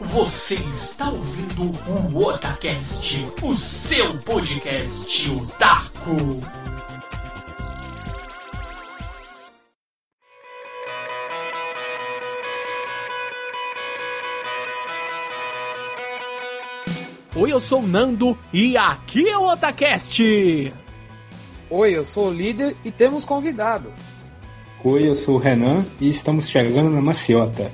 Você está ouvindo o Otacast, o seu podcast otaku. Oi, eu sou o Nando e aqui é o Otacast. Oi, eu sou o líder e temos convidado. Oi, eu sou o Renan e estamos chegando na maciota.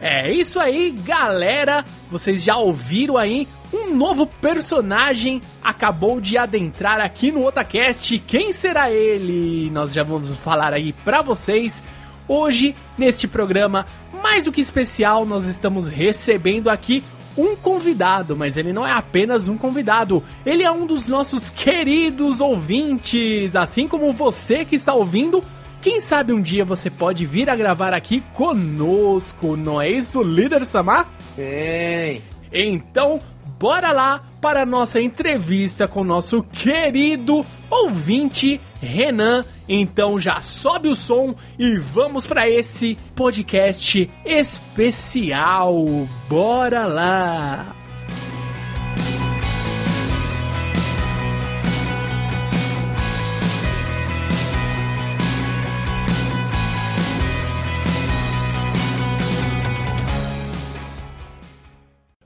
É isso aí, galera! Vocês já ouviram aí? Um novo personagem acabou de adentrar aqui no Otacast. Quem será ele? Nós já vamos falar aí pra vocês. Hoje, neste programa mais do que especial, nós estamos recebendo aqui um convidado, mas ele não é apenas um convidado, ele é um dos nossos queridos ouvintes, assim como você que está ouvindo quem sabe um dia você pode vir a gravar aqui conosco, não é isso, líder Samar? Sim. Então, bora lá para a nossa entrevista com o nosso querido ouvinte Renan. Então já sobe o som e vamos para esse podcast especial. Bora lá!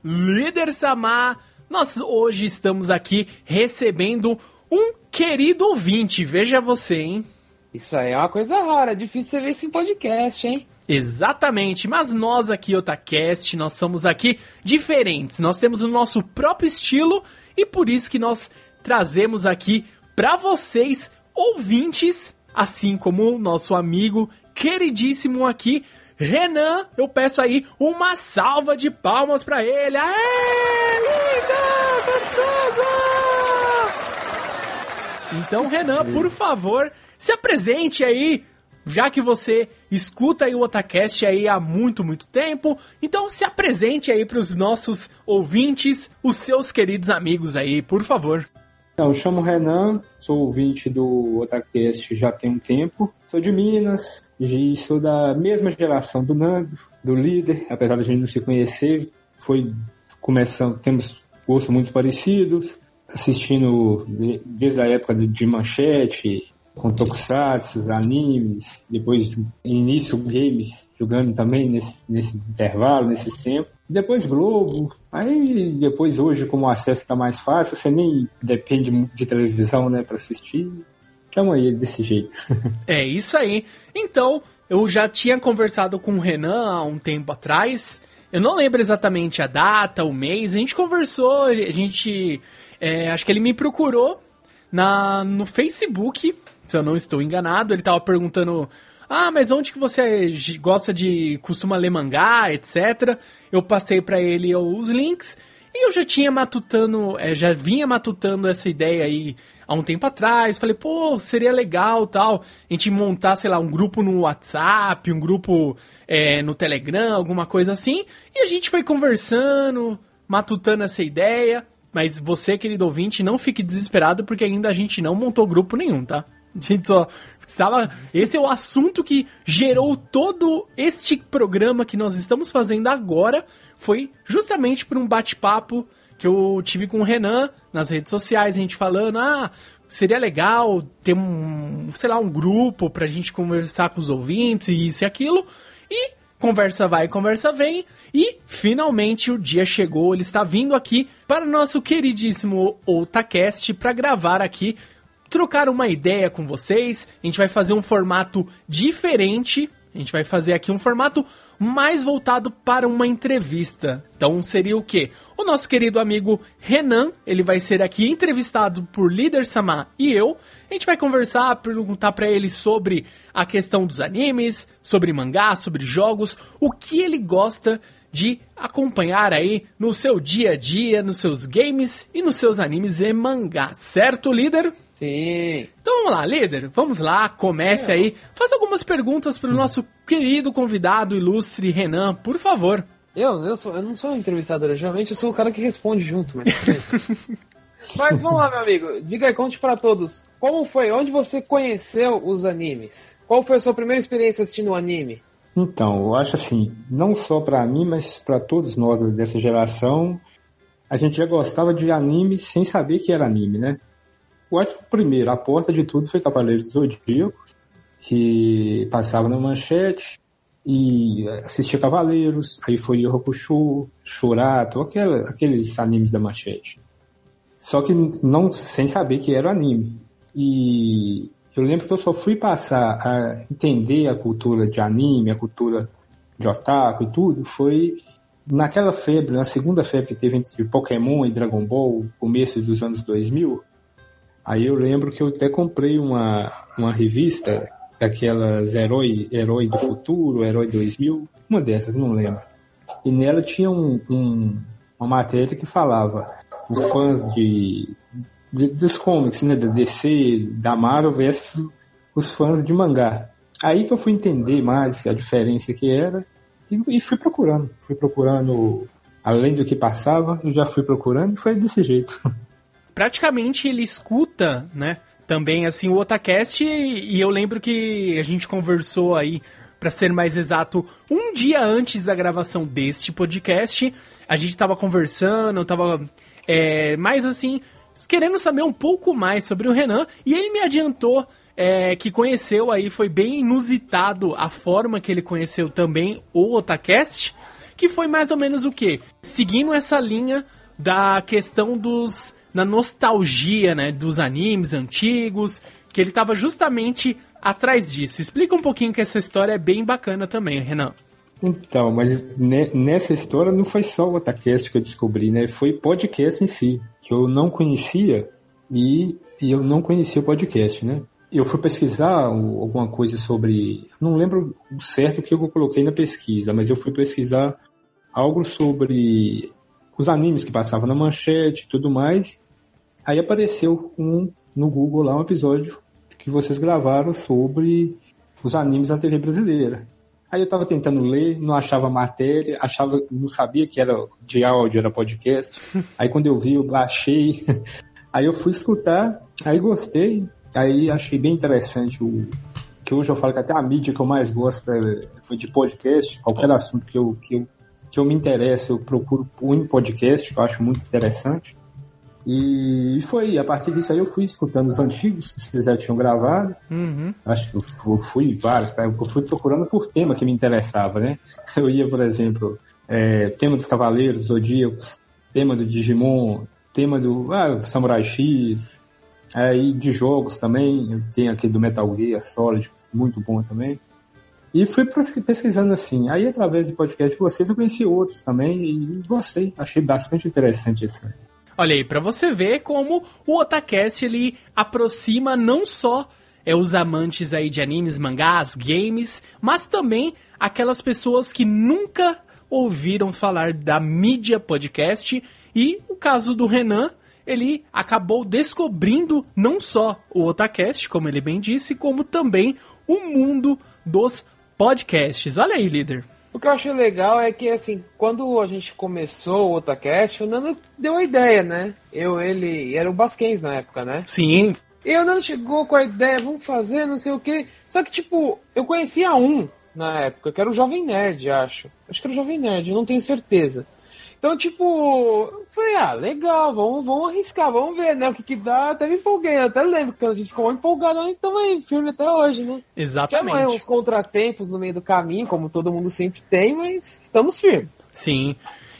Líder Samar, nós hoje estamos aqui recebendo um querido ouvinte. Veja você, hein? Isso aí é uma coisa rara, difícil você ver isso em podcast, hein? Exatamente, mas nós aqui, Otacast, nós somos aqui diferentes. Nós temos o nosso próprio estilo e por isso que nós trazemos aqui para vocês, ouvintes, assim como o nosso amigo queridíssimo aqui, Renan, eu peço aí uma salva de palmas para ele. Aê, linda, gostosa! Então, Renan, por favor, se apresente aí, já que você escuta aí o Otacast aí há muito, muito tempo. Então, se apresente aí para os nossos ouvintes, os seus queridos amigos aí, por favor. Então, eu chamo Renan, sou ouvinte do Otacast já tem um tempo. Sou de Minas e sou da mesma geração do Nando, do líder, apesar da gente não se conhecer. Foi começando, temos gostos muito parecidos, assistindo desde a época de manchete, com tokusatsu, animes, depois início games, jogando também nesse, nesse intervalo, nesses tempos. Depois Globo, aí depois hoje como o acesso está mais fácil, você nem depende de televisão, né, para assistir. Chama ele desse jeito. é isso aí. Então, eu já tinha conversado com o Renan há um tempo atrás. Eu não lembro exatamente a data, o mês. A gente conversou, a gente. É, acho que ele me procurou na, no Facebook, se eu não estou enganado. Ele estava perguntando. Ah, mas onde que você gosta de. costuma ler mangá, etc. Eu passei para ele os links. E eu já tinha matutando, é, já vinha matutando essa ideia aí há um tempo atrás. Falei, pô, seria legal tal. A gente montar, sei lá, um grupo no WhatsApp, um grupo é, no Telegram, alguma coisa assim. E a gente foi conversando, matutando essa ideia. Mas você, querido ouvinte, não fique desesperado porque ainda a gente não montou grupo nenhum, tá? Gente só estava. Esse é o assunto que gerou todo este programa que nós estamos fazendo agora. Foi justamente por um bate-papo que eu tive com o Renan nas redes sociais, a gente falando, ah, seria legal ter um, sei lá, um grupo pra gente conversar com os ouvintes e isso e aquilo. E conversa vai, conversa vem. E finalmente o dia chegou, ele está vindo aqui para o nosso queridíssimo Otacast para gravar aqui, trocar uma ideia com vocês. A gente vai fazer um formato diferente. A gente vai fazer aqui um formato mais voltado para uma entrevista. Então seria o quê? O nosso querido amigo Renan, ele vai ser aqui entrevistado por Líder Sama e eu. A gente vai conversar, perguntar para ele sobre a questão dos animes, sobre mangá, sobre jogos, o que ele gosta de acompanhar aí no seu dia a dia, nos seus games e nos seus animes e mangá, certo, líder? Sim. Então vamos lá, líder. Vamos lá, comece é. aí. Faz algumas perguntas para o nosso querido convidado ilustre Renan, por favor. Eu, eu, sou, eu não sou entrevistador, geralmente eu sou o cara que responde junto. Mas, mas vamos lá, meu amigo. Diga aí, conte para todos. Como foi? Onde você conheceu os animes? Qual foi a sua primeira experiência assistindo o anime? Então, eu acho assim, não só para mim, mas para todos nós dessa geração, a gente já gostava de anime sem saber que era anime, né? Eu acho que primeiro, a aposta de tudo foi Cavaleiros do Zodíaco, que passava na manchete e assistia Cavaleiros, aí foi Yu Hakusho, Shurato, aquela, aqueles animes da manchete. Só que não sem saber que era anime. E eu lembro que eu só fui passar a entender a cultura de anime, a cultura de otaku e tudo, foi naquela febre, na segunda febre que teve entre Pokémon e Dragon Ball, começo dos anos 2000. Aí eu lembro que eu até comprei uma, uma revista daquelas Herói, Herói do Futuro, Herói 2000, uma dessas, não lembro. E nela tinha um, um, uma matéria que falava os fãs de, de, dos comics, né, da DC, da Marvel versus os fãs de mangá. Aí que eu fui entender mais a diferença que era e, e fui procurando, fui procurando além do que passava, eu já fui procurando e foi desse jeito. Praticamente ele escuta, né? Também assim o Otacast e eu lembro que a gente conversou aí para ser mais exato, um dia antes da gravação deste podcast, a gente tava conversando, tava é, mais assim, querendo saber um pouco mais sobre o Renan, e ele me adiantou é, que conheceu aí, foi bem inusitado a forma que ele conheceu também o Otacast, que foi mais ou menos o que? Seguindo essa linha da questão dos. Na nostalgia, né? Dos animes antigos, que ele tava justamente atrás disso. Explica um pouquinho que essa história é bem bacana também, Renan. Então, mas nessa história não foi só o Otacast que eu descobri, né? Foi podcast em si, que eu não conhecia e, e eu não conhecia o podcast, né? Eu fui pesquisar alguma coisa sobre. Não lembro certo o que eu coloquei na pesquisa, mas eu fui pesquisar algo sobre os animes que passavam na manchete e tudo mais. Aí apareceu um, no Google lá um episódio que vocês gravaram sobre os animes da TV brasileira. Aí eu tava tentando ler, não achava matéria, achava, não sabia que era de áudio, era podcast. Aí quando eu vi, eu baixei. Aí eu fui escutar, aí gostei, aí achei bem interessante o que hoje eu falo que até a mídia que eu mais gosto é de podcast, qualquer assunto que eu, que eu, que eu me interesso, eu procuro um podcast, que eu acho muito interessante. E foi, a partir disso aí eu fui escutando os antigos que vocês já tinham gravado. Uhum. Acho que eu fui vários, eu fui procurando por tema que me interessava, né? Eu ia, por exemplo, é, tema dos Cavaleiros, Zodíacos, tema do Digimon, tema do ah, Samurai X, aí de jogos também, eu tenho aqui do Metal Gear Solid, muito bom também. E fui pesquisando assim. Aí, através do podcast de vocês, eu conheci outros também e gostei. Achei bastante interessante isso. Olha aí, pra você ver como o Otacast ele aproxima não só é, os amantes aí de animes, mangás, games, mas também aquelas pessoas que nunca ouviram falar da mídia podcast. E o caso do Renan, ele acabou descobrindo não só o Otacast, como ele bem disse, como também o mundo dos podcasts. Olha aí, líder. O que eu achei legal é que, assim, quando a gente começou o Otacast, o Nando deu a ideia, né? Eu, ele, era o Basquens na época, né? Sim. E o Nando chegou com a ideia, vamos fazer, não sei o quê. Só que, tipo, eu conhecia um na época, que era o Jovem Nerd, acho. Acho que era o Jovem Nerd, não tenho certeza. Então, tipo, falei, ah, legal, vamos, vamos arriscar, vamos ver, né? O que que dá. Até me empolguei, até lembro que a gente ficou empolgado, então aí, firme até hoje, né? Exatamente. Tinha uns contratempos no meio do caminho, como todo mundo sempre tem, mas estamos firmes. Sim.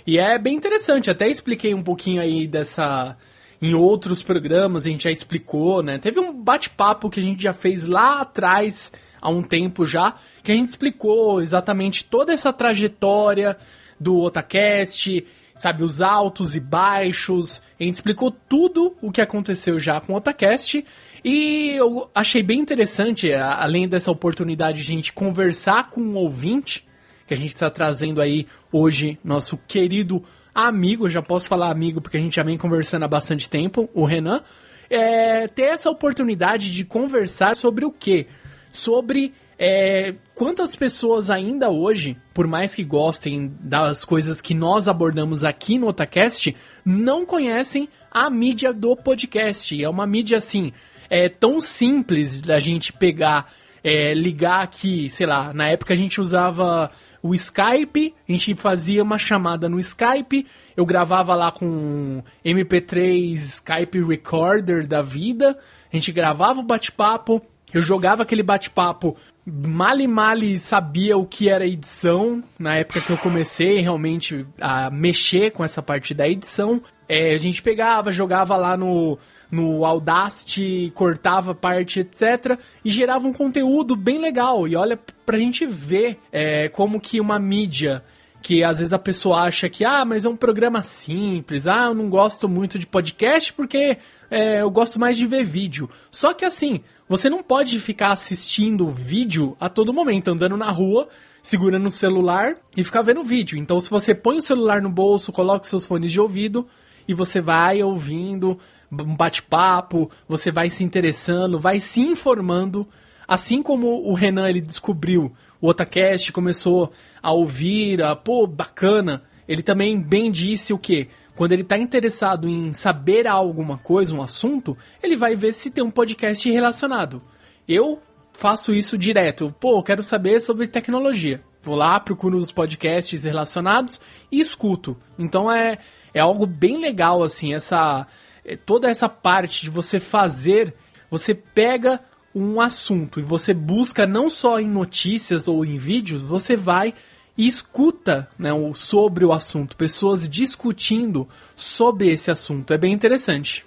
E é bem interessante, até expliquei um pouquinho aí dessa. Em outros programas a gente já explicou, né? Teve um bate-papo que a gente já fez lá atrás, há um tempo já, que a gente explicou exatamente toda essa trajetória do Otacast, sabe, os altos e baixos. A gente explicou tudo o que aconteceu já com o Otacast. E eu achei bem interessante, além dessa oportunidade de a gente conversar com um ouvinte, que a gente está trazendo aí hoje, nosso querido amigo, já posso falar amigo porque a gente já vem conversando há bastante tempo, o Renan, é, ter essa oportunidade de conversar sobre o quê? Sobre é, quantas pessoas ainda hoje, por mais que gostem das coisas que nós abordamos aqui no Otacast, não conhecem a mídia do podcast. É uma mídia assim, é tão simples da gente pegar é, ligar aqui, sei lá, na época a gente usava o Skype, a gente fazia uma chamada no Skype, eu gravava lá com MP3 Skype Recorder da vida, a gente gravava o bate-papo, eu jogava aquele bate-papo, male male sabia o que era edição, na época que eu comecei realmente a mexer com essa parte da edição. É, a gente pegava, jogava lá no, no Audacity, cortava parte, etc. E gerava um conteúdo bem legal. E olha pra gente ver é, como que uma mídia que às vezes a pessoa acha que, ah, mas é um programa simples, ah, eu não gosto muito de podcast porque é, eu gosto mais de ver vídeo. Só que assim, você não pode ficar assistindo vídeo a todo momento, andando na rua, segurando o celular e ficar vendo vídeo. Então, se você põe o celular no bolso, coloca seus fones de ouvido e você vai ouvindo um bate-papo, você vai se interessando, vai se informando, assim como o Renan ele descobriu o Otacast, começou a ouvir, a, pô, bacana. Ele também bem disse o que? Quando ele está interessado em saber alguma coisa, um assunto, ele vai ver se tem um podcast relacionado. Eu faço isso direto. Pô, quero saber sobre tecnologia. Vou lá, procuro os podcasts relacionados e escuto. Então é, é algo bem legal, assim, essa é, toda essa parte de você fazer, você pega um assunto e você busca não só em notícias ou em vídeos, você vai e escuta né, sobre o assunto, pessoas discutindo sobre esse assunto. É bem interessante.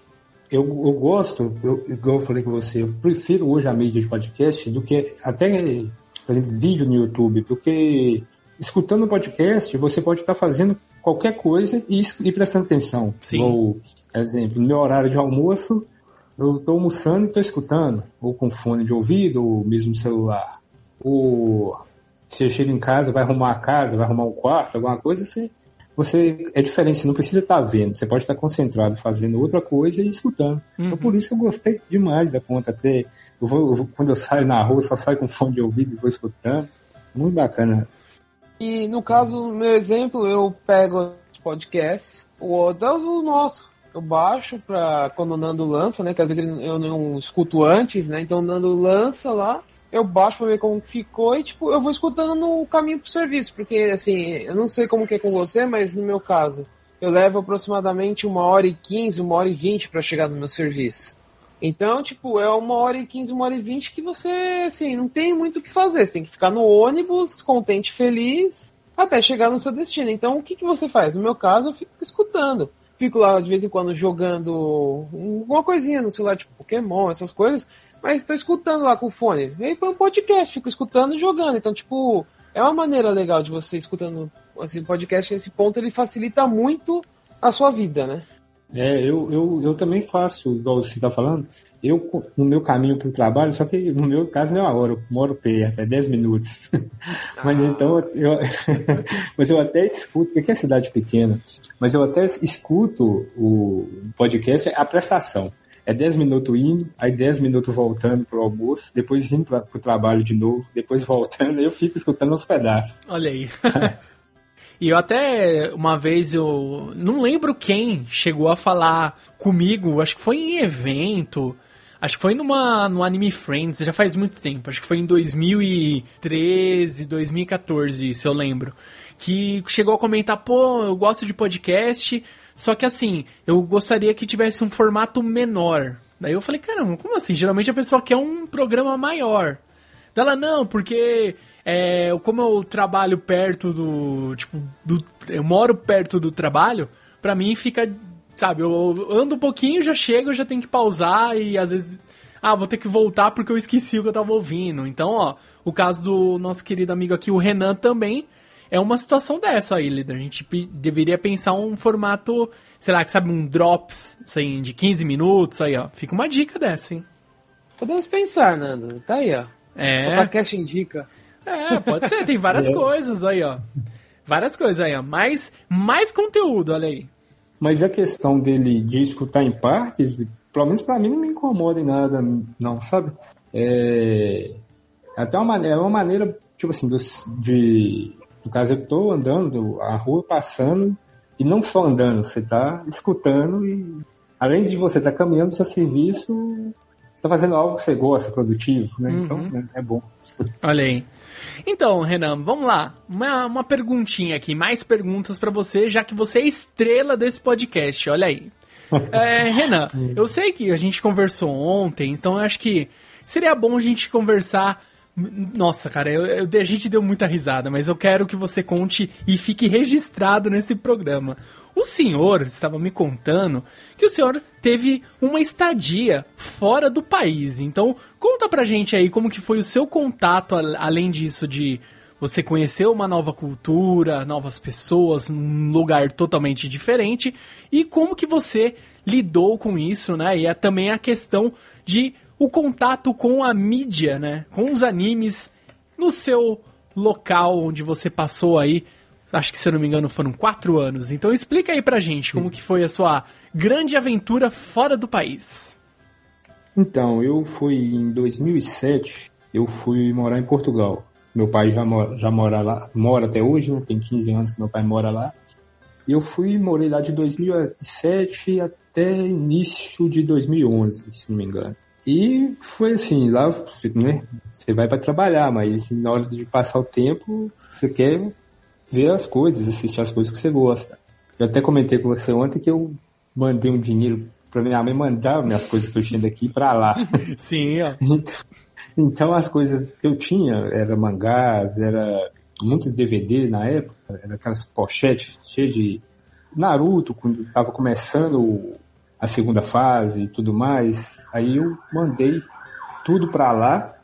Eu, eu gosto, eu, igual eu falei com você, eu prefiro hoje a mídia de podcast do que até, por exemplo, vídeo no YouTube, porque escutando o podcast você pode estar fazendo qualquer coisa e, e prestando atenção. Sim. Ou, por exemplo, no meu horário de almoço, eu estou almoçando e estou escutando, ou com fone de ouvido, ou mesmo celular. Ou você chega em casa, vai arrumar a casa, vai arrumar um quarto, alguma coisa, você, você é diferente, você não precisa estar vendo, você pode estar concentrado fazendo outra coisa e escutando. Então, uhum. Então, por isso eu gostei demais da conta. Até eu vou, eu vou, quando eu saio na rua, só saio com fone de ouvido e vou escutando. Muito bacana. E no caso, no meu exemplo, eu pego podcasts, o outro é o nosso. Eu baixo pra quando o Nando lança, né? Que às vezes eu não escuto antes, né? Então o Nando lança lá, eu baixo pra ver como ficou e, tipo, eu vou escutando no caminho pro serviço, porque, assim, eu não sei como que é com você, mas no meu caso, eu levo aproximadamente uma hora e quinze, uma hora e vinte para chegar no meu serviço. Então, tipo, é uma hora e quinze, uma hora e vinte que você, assim, não tem muito o que fazer. Você tem que ficar no ônibus, contente, feliz, até chegar no seu destino. Então, o que, que você faz? No meu caso, eu fico escutando. Fico lá, de vez em quando, jogando alguma coisinha no celular, tipo Pokémon, essas coisas mas estou escutando lá com o fone. E põe um podcast, fico escutando e jogando. Então, tipo, é uma maneira legal de você escutando assim, podcast nesse ponto, ele facilita muito a sua vida, né? É, eu, eu, eu também faço, igual você está falando, eu no meu caminho para o trabalho, só que no meu caso não é uma hora, eu moro perto, é 10 minutos. mas ah. então eu, mas eu até escuto, porque é cidade pequena, mas eu até escuto o podcast, a prestação é 10 minutos indo, aí 10 minutos voltando pro almoço, depois indo pra, pro trabalho de novo, depois voltando, eu fico escutando uns pedaços. Olha aí. e eu até, uma vez, eu não lembro quem chegou a falar comigo, acho que foi em evento, acho que foi numa, no Anime Friends, já faz muito tempo, acho que foi em 2013, 2014, se eu lembro, que chegou a comentar, pô, eu gosto de podcast, só que assim, eu gostaria que tivesse um formato menor. Daí eu falei, caramba, como assim? Geralmente a pessoa quer um programa maior. Dela, não, porque é, como eu trabalho perto do. Tipo, do, eu moro perto do trabalho, pra mim fica. Sabe, eu ando um pouquinho, já chego, já tenho que pausar e às vezes. Ah, vou ter que voltar porque eu esqueci o que eu tava ouvindo. Então, ó, o caso do nosso querido amigo aqui, o Renan, também é uma situação dessa aí, líder. A gente deveria pensar um formato, sei lá, que sabe, um drops, assim, de 15 minutos, aí, ó. Fica uma dica dessa, hein? Podemos pensar, Nando. Tá aí, ó. É. O podcast indica. É, pode ser, tem várias é. coisas aí, ó. Várias coisas aí, ó. Mais, mais conteúdo, olha aí. Mas a questão dele de escutar em partes, pelo menos pra mim, não me incomoda em nada, não, sabe? É. Até uma maneira, é uma maneira, tipo assim, dos, de no caso, eu estou andando a rua, passando, e não só andando, você está escutando e, além de você estar tá caminhando seu serviço, tá fazendo algo que você gosta, produtivo, né? Uhum. Então é, é bom. Olha aí. Então, Renan, vamos lá. Uma, uma perguntinha aqui, mais perguntas para você, já que você é estrela desse podcast. Olha aí. É, Renan, eu sei que a gente conversou ontem, então eu acho que seria bom a gente conversar. Nossa, cara, eu, eu, a gente deu muita risada, mas eu quero que você conte e fique registrado nesse programa. O senhor estava me contando que o senhor teve uma estadia fora do país. Então, conta pra gente aí como que foi o seu contato, além disso de você conhecer uma nova cultura, novas pessoas, num lugar totalmente diferente, e como que você lidou com isso, né? E é também a questão de o contato com a mídia, né? Com os animes no seu local onde você passou aí acho que se eu não me engano foram quatro anos. Então explica aí pra gente como que foi a sua grande aventura fora do país. Então, eu fui em 2007, eu fui morar em Portugal. Meu pai já mora, já mora lá, mora até hoje, né? tem 15 anos que meu pai mora lá. E eu fui morei lá de 2007 até início de 2011, se não me engano. E foi assim, lá você, né, você vai para trabalhar, mas assim, na hora de passar o tempo, você quer ver as coisas, assistir as coisas que você gosta. Eu até comentei com você ontem que eu mandei um dinheiro para minha mãe mandar minhas coisas que eu tinha daqui para lá. Sim, ó. então as coisas que eu tinha era mangás, era muitos DVDs na época, era aquelas pochetes cheias de Naruto, quando estava começando a segunda fase e tudo mais. Aí eu mandei tudo para lá,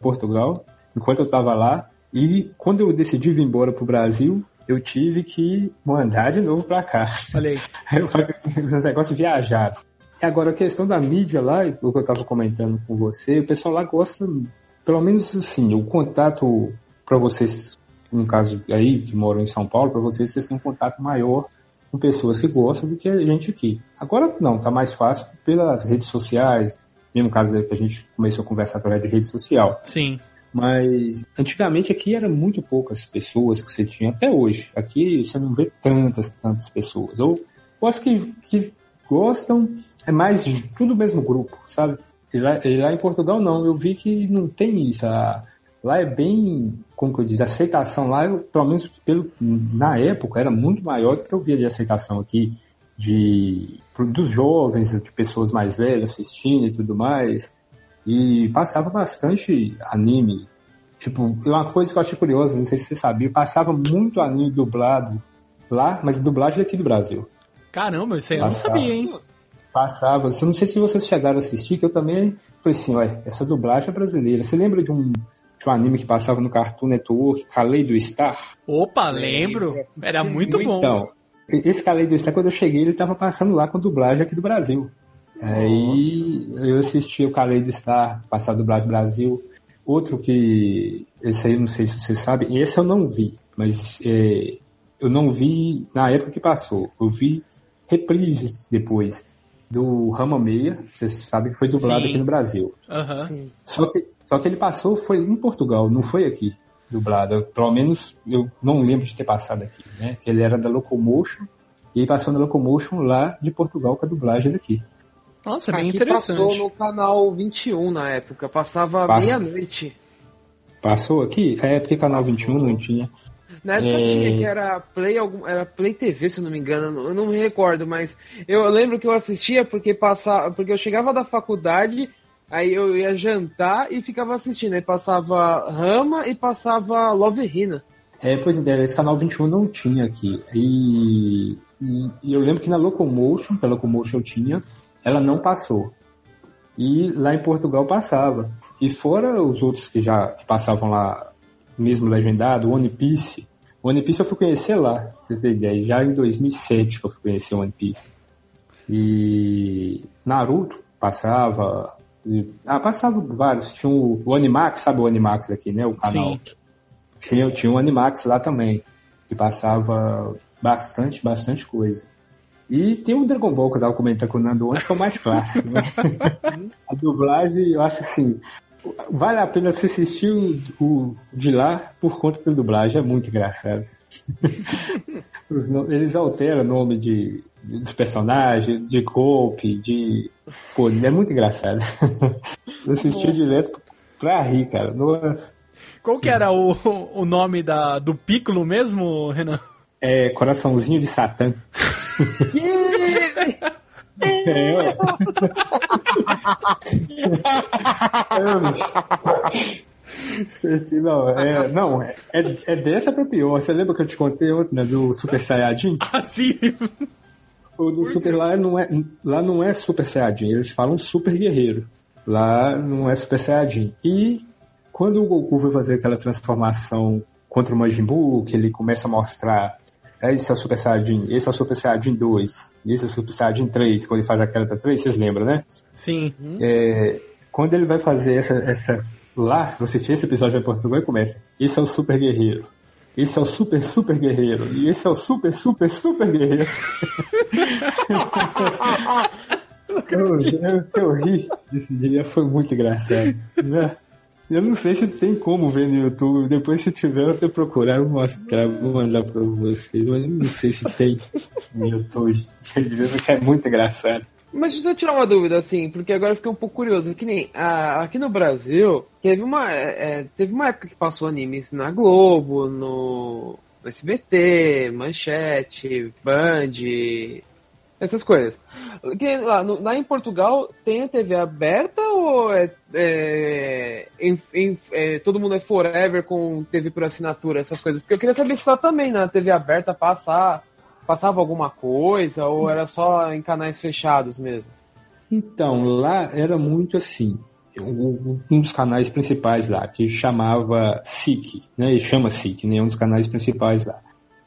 Portugal, enquanto eu estava lá. E quando eu decidi vir embora pro Brasil, eu tive que mandar de novo para cá. Olha aí. eu falei, esse negócio viajar. Agora, a questão da mídia lá, o que eu estava comentando com você, o pessoal lá gosta, pelo menos assim, o contato para vocês, no caso aí, que moram em São Paulo, para vocês, vocês têm um contato maior com pessoas que gostam do que a gente aqui. Agora não, tá mais fácil pelas redes sociais, mesmo caso que a gente começou a conversar através de rede social. Sim. Mas antigamente aqui era muito poucas pessoas que você tinha, até hoje. Aqui você não vê tantas, tantas pessoas. Ou, ou as que, que gostam é mais tudo mesmo grupo, sabe? E lá, e lá, em Portugal não, eu vi que não tem isso. A, lá é bem, como que eu diz, a aceitação lá, eu, pelo menos pelo, na época, era muito maior do que eu via de aceitação aqui de dos jovens, de pessoas mais velhas assistindo e tudo mais. E passava bastante anime. Tipo, uma coisa que eu achei curiosa, não sei se você sabia, passava muito anime dublado lá, mas dublagem aqui do Brasil. Caramba, isso aí eu passava, não sabia, hein? Passava. Eu não sei se vocês chegaram a assistir, que eu também falei assim, ué, essa dublagem é brasileira. Você lembra de um, de um anime que passava no Cartoon Network, do Star? Opa, lembro. Era muito bom. Então, esse do Star, quando eu cheguei, ele tava passando lá com dublagem aqui do Brasil. Aí eu assisti o Kaleido Star, passar do Brasil. Outro que, esse aí não sei se você sabe, esse eu não vi, mas é, eu não vi na época que passou. Eu vi reprises depois do Rama Meia, você sabe que foi dublado Sim. aqui no Brasil. Uhum. Só, que, só que ele passou foi em Portugal, não foi aqui dublado. Eu, pelo menos eu não lembro de ter passado aqui, né? Que ele era da Locomotion e passou na Locomotion lá de Portugal com a dublagem daqui. Nossa, bem Aqui interessante. passou no canal 21 na época, passava meia-noite. Passou aqui? É, porque canal passou. 21 não tinha. Na época é... tinha que era Play, era Play TV, se não me engano, eu não me recordo, mas eu lembro que eu assistia porque passava, porque eu chegava da faculdade, aí eu ia jantar e ficava assistindo, aí passava Rama e passava Love Rina. É, pois é, esse canal 21 não tinha aqui. E, e, e eu lembro que na Locomotion, pela Locomotion tinha, ela não passou. E lá em Portugal passava. E fora os outros que já que passavam lá, mesmo legendado, One Piece. One Piece eu fui conhecer lá, pra vocês terem ideia. Já em 2007 que eu fui conhecer One Piece. E Naruto passava. Ah, passava vários. Tinha o, o Animax, sabe o Animax aqui, né? O canal. Sim. Tinha, tinha o Animax lá também. Que passava bastante, bastante coisa. E tem o Dragon Ball que eu tava comentando com o Nando ontem, que é o mais clássico, né? a dublagem, eu acho assim, vale a pena você assistir o, o, de lá por conta da dublagem, é muito engraçado. Eles alteram o nome de, dos personagens, de golpe, de. Pô, é muito engraçado. Eu assisti direto pra rir, cara. Nossa. Qual que era o, o nome da, do Piccolo mesmo, Renan? É Coraçãozinho de Satã. é, não, é, não é, é dessa pra pior. Você lembra que eu te contei né, do Super Saiyajin? Ah, sim! O do Super lá não é, lá não é Super Saiyajin, eles falam Super Guerreiro. Lá não é Super Saiyajin. E quando o Goku vai fazer aquela transformação contra o Majin Buu, que ele começa a mostrar esse é o Super Saiyajin, esse é o Super Saiyajin 2, esse é o Super Saiyajin 3, quando ele faz aquela da 3, vocês lembram, né? Sim. É, quando ele vai fazer essa, essa lá, você tinha esse episódio em português e começa, esse é o Super Guerreiro, esse é o Super Super Guerreiro, e esse é o Super Super Super Guerreiro. eu, eu, eu ri desse dia, foi muito engraçado. Né? Eu não sei se tem como ver no YouTube. Depois, se tiver, eu vou procurar, eu mostrar, vou mandar pra vocês. Mas eu não sei se tem no YouTube. que é muito engraçado. Mas deixa eu tirar uma dúvida, assim, porque agora eu fiquei um pouco curioso. Que nem a, aqui no Brasil, teve uma, é, é teve uma época que passou animes na Globo, no, no SBT, Manchete, Band, essas coisas. Que, lá, no, lá em Portugal tem a TV aberta ou é, é, em, é, todo mundo é forever com TV por assinatura, essas coisas? Porque eu queria saber se lá também na TV aberta passar, passava alguma coisa ou era só em canais fechados mesmo? Então, lá era muito assim. Um dos canais principais lá, que chamava SIC, né? Ele chama SIC, né? Um dos canais principais lá.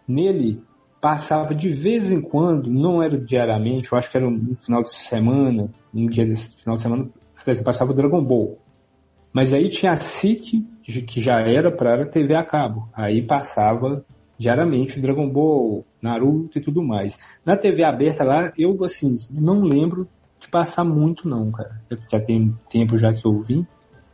Nele passava de vez em quando, não era diariamente, eu acho que era um final de semana, um dia desse final de semana, passava o Dragon Ball. Mas aí tinha a SIC, que já era para a TV a cabo. Aí passava diariamente Dragon Ball, Naruto e tudo mais. Na TV aberta lá, eu assim, não lembro de passar muito não, cara. Já tem tempo já que eu vim,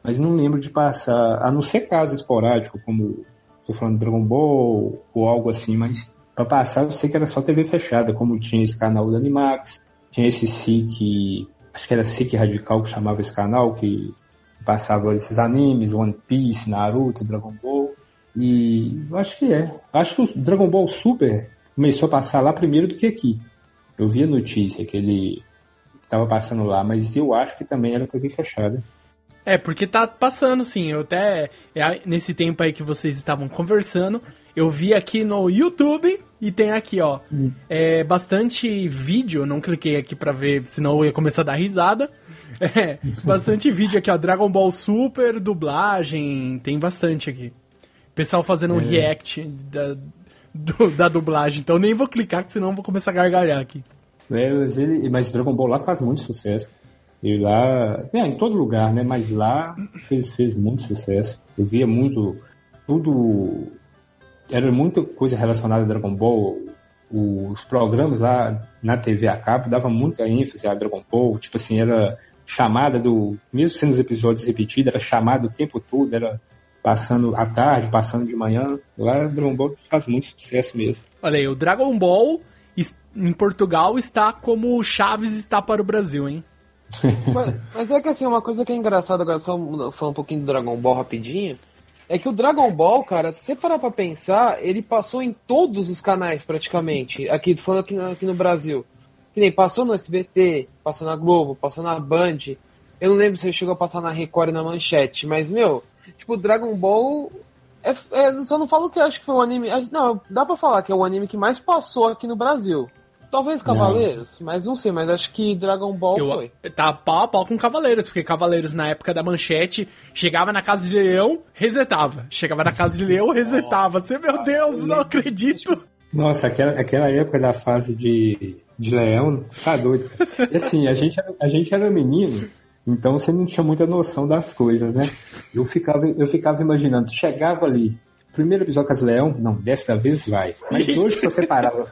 mas não lembro de passar, a não ser caso esporádico, como tô falando Dragon Ball ou algo assim, mas para passar, eu sei que era só TV fechada, como tinha esse canal da Animax, tinha esse SIC, acho que era SIC Radical que chamava esse canal, que passava esses animes, One Piece, Naruto, Dragon Ball. E eu acho que é. Acho que o Dragon Ball Super começou a passar lá primeiro do que aqui. Eu vi a notícia que ele estava passando lá, mas eu acho que também era TV fechada. É, porque tá passando, sim. Eu até. É, nesse tempo aí que vocês estavam conversando, eu vi aqui no YouTube e tem aqui, ó. Hum. É, bastante vídeo. Não cliquei aqui pra ver, senão eu ia começar a dar risada. É, bastante vídeo aqui, ó. Dragon Ball Super, dublagem. Tem bastante aqui. Pessoal fazendo um é. react da, do, da dublagem. Então nem vou clicar, senão eu vou começar a gargalhar aqui. É, mas, ele, mas Dragon Ball lá faz muito sucesso. E lá, é, em todo lugar, né? Mas lá fez, fez muito sucesso. Eu via muito, tudo, era muita coisa relacionada a Dragon Ball. Os programas lá na TV a cabo davam muita ênfase a Dragon Ball. Tipo assim, era chamada do, mesmo sendo os episódios repetidos, era chamada o tempo todo, era passando à tarde, passando de manhã. Lá Dragon Ball faz muito sucesso mesmo. Olha aí, o Dragon Ball em Portugal está como Chaves está para o Brasil, hein? mas, mas, é que assim, uma coisa que é engraçada, agora só falar um pouquinho do Dragon Ball rapidinho, é que o Dragon Ball, cara, se você parar pra pensar, ele passou em todos os canais praticamente, aqui, falando aqui, aqui no Brasil. Que nem passou no SBT, passou na Globo, passou na Band. Eu não lembro se ele chegou a passar na Record e na Manchete, mas, meu, tipo, Dragon Ball. É, é, só não falo que acho que foi o anime. Não, dá pra falar que é o anime que mais passou aqui no Brasil. Talvez Cavaleiros, não. mas não sei, mas acho que Dragon Ball eu, foi. Tá pau a pau com Cavaleiros, porque Cavaleiros na época da manchete chegava na casa de leão, resetava. Chegava na casa de leão, resetava. Você, meu Deus, não acredito. Nossa, aquela, aquela época da fase de, de leão, tá doido. E assim, a gente, a gente era menino, então você não tinha muita noção das coisas, né? Eu ficava, eu ficava imaginando, chegava ali, primeiro episódio as leão, não, dessa vez vai. Mas hoje você parava.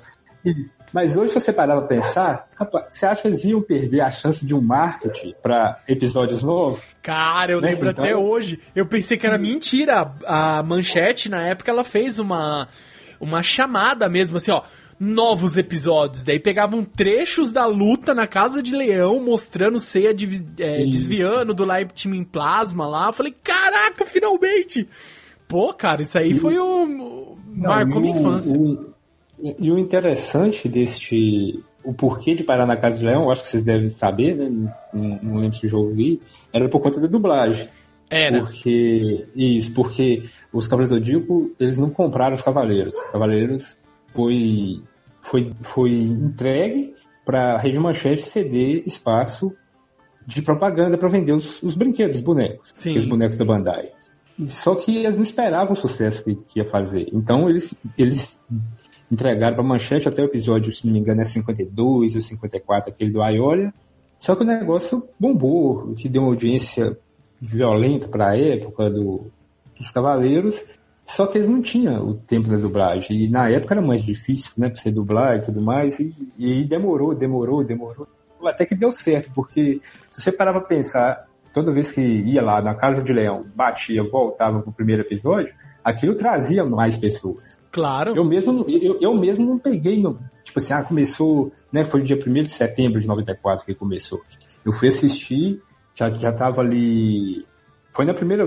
Mas hoje, se você parar pra pensar, rapaz, você acha que eles iam perder a chance de um marketing para episódios novos? Cara, eu né? lembro então... até hoje. Eu pensei que era mentira. A Manchete, na época, ela fez uma uma chamada mesmo, assim, ó. Novos episódios. Daí pegavam trechos da luta na Casa de Leão, mostrando Ceia de, é, desviando do em Plasma lá. Eu falei, caraca, finalmente! Pô, cara, isso aí foi o. Marcou minha infância. O, e o interessante deste. O porquê de parar na Casa de Leão, acho que vocês devem saber, né? Não, não lembro se eu já ouvi. Era por conta da dublagem. Era. Porque. Isso, porque os Cavaleiros do Zodíaco, eles não compraram os Cavaleiros. Os Cavaleiros foi, foi, foi entregue para a Rede Manchete ceder espaço de propaganda para vender os, os brinquedos, os bonecos. Sim. Os bonecos da Bandai. Só que eles não esperavam o sucesso que, que ia fazer. Então eles, eles entregaram para Manchete até o episódio, se não me engano, é 52 ou 54, aquele do Aiolia. Só que o negócio bombou, que deu uma audiência violenta para a época do, dos Cavaleiros. Só que eles não tinham o tempo da dublagem. E na época era mais difícil, né? Pra você dublar e tudo mais. E, e demorou, demorou, demorou. Até que deu certo, porque se você parar pra pensar, toda vez que ia lá na Casa de Leão, batia, voltava pro primeiro episódio, aquilo trazia mais pessoas. Claro. Eu mesmo, eu, eu mesmo não peguei, no, tipo assim, ah, começou, né? Foi dia 1 de setembro de 94 que começou. Eu fui assistir, já, já tava ali foi na primeira,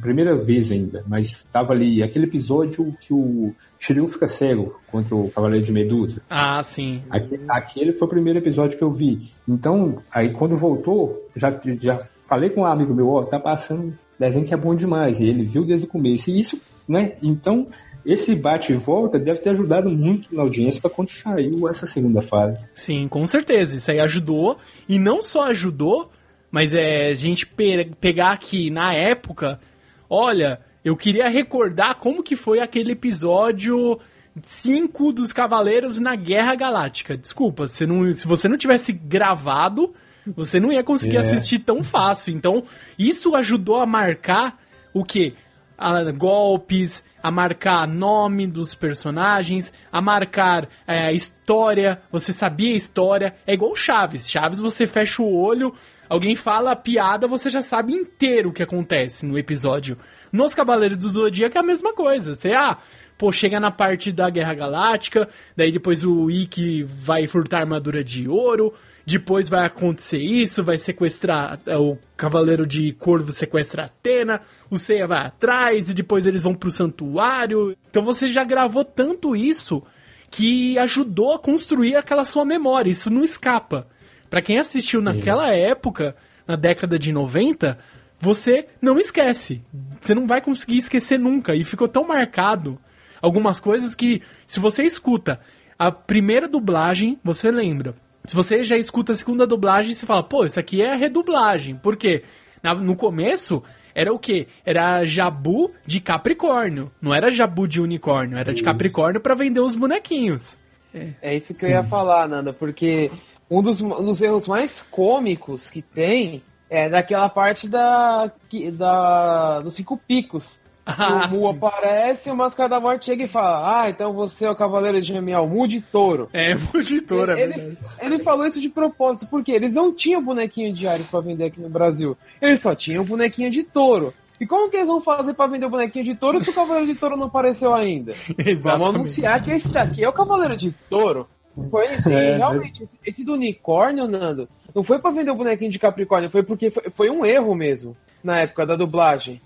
primeira vez ainda, mas tava ali aquele episódio que o Shiryu fica cego contra o Cavaleiro de Medusa. Ah, sim. Aquele, aquele foi o primeiro episódio que eu vi. Então, aí quando voltou, já, já falei com um amigo meu, ó, oh, tá passando desenho que é bom demais. E ele viu desde o começo. E isso, né? Então, esse bate e volta deve ter ajudado muito na audiência para quando saiu essa segunda fase. Sim, com certeza. Isso aí ajudou. E não só ajudou, mas é a gente pe pegar aqui na época, olha, eu queria recordar como que foi aquele episódio 5 dos Cavaleiros na Guerra Galáctica. Desculpa, se, não, se você não tivesse gravado, você não ia conseguir é. assistir tão fácil. Então, isso ajudou a marcar o que? golpes, a marcar nome dos personagens, a marcar é, história. Você sabia a história. É igual Chaves. Chaves, você fecha o olho, Alguém fala a piada, você já sabe inteiro o que acontece no episódio. Nos Cavaleiros do Zodíaco é a mesma coisa. Você, ah, pô, chega na parte da Guerra Galáctica, daí depois o Ikki vai furtar a armadura de ouro, depois vai acontecer isso, vai sequestrar é, o Cavaleiro de Corvo sequestra Atena, o Seiya vai atrás e depois eles vão pro santuário. Então você já gravou tanto isso que ajudou a construir aquela sua memória, isso não escapa. Para quem assistiu naquela época, na década de 90, você não esquece. Você não vai conseguir esquecer nunca. E ficou tão marcado algumas coisas que, se você escuta a primeira dublagem, você lembra. Se você já escuta a segunda dublagem, você fala, pô, isso aqui é a redublagem. Por quê? no começo, era o quê? Era jabu de Capricórnio. Não era jabu de unicórnio, era de Capricórnio para vender os bonequinhos. É. é isso que eu ia falar, Nanda, porque um dos, um dos erros mais cômicos que tem é daquela parte da, da dos cinco picos. Ah, o Mu aparece, o Máscara da Morte chega e fala: Ah, então você é o Cavaleiro de Gemial, Mu de Touro. É, Mu de Touro, ele, é ele, ele falou isso de propósito, porque eles não tinham bonequinho de Ares pra vender aqui no Brasil. Eles só tinham bonequinho de touro. E como que eles vão fazer para vender o bonequinho de touro se o Cavaleiro de Touro não apareceu ainda? Exatamente. Vamos anunciar que esse daqui é o Cavaleiro de Touro. Foi assim, é, realmente, esse, esse do unicórnio, Nando, não foi pra vender o bonequinho de Capricórnio, foi porque foi, foi um erro mesmo, na época da dublagem.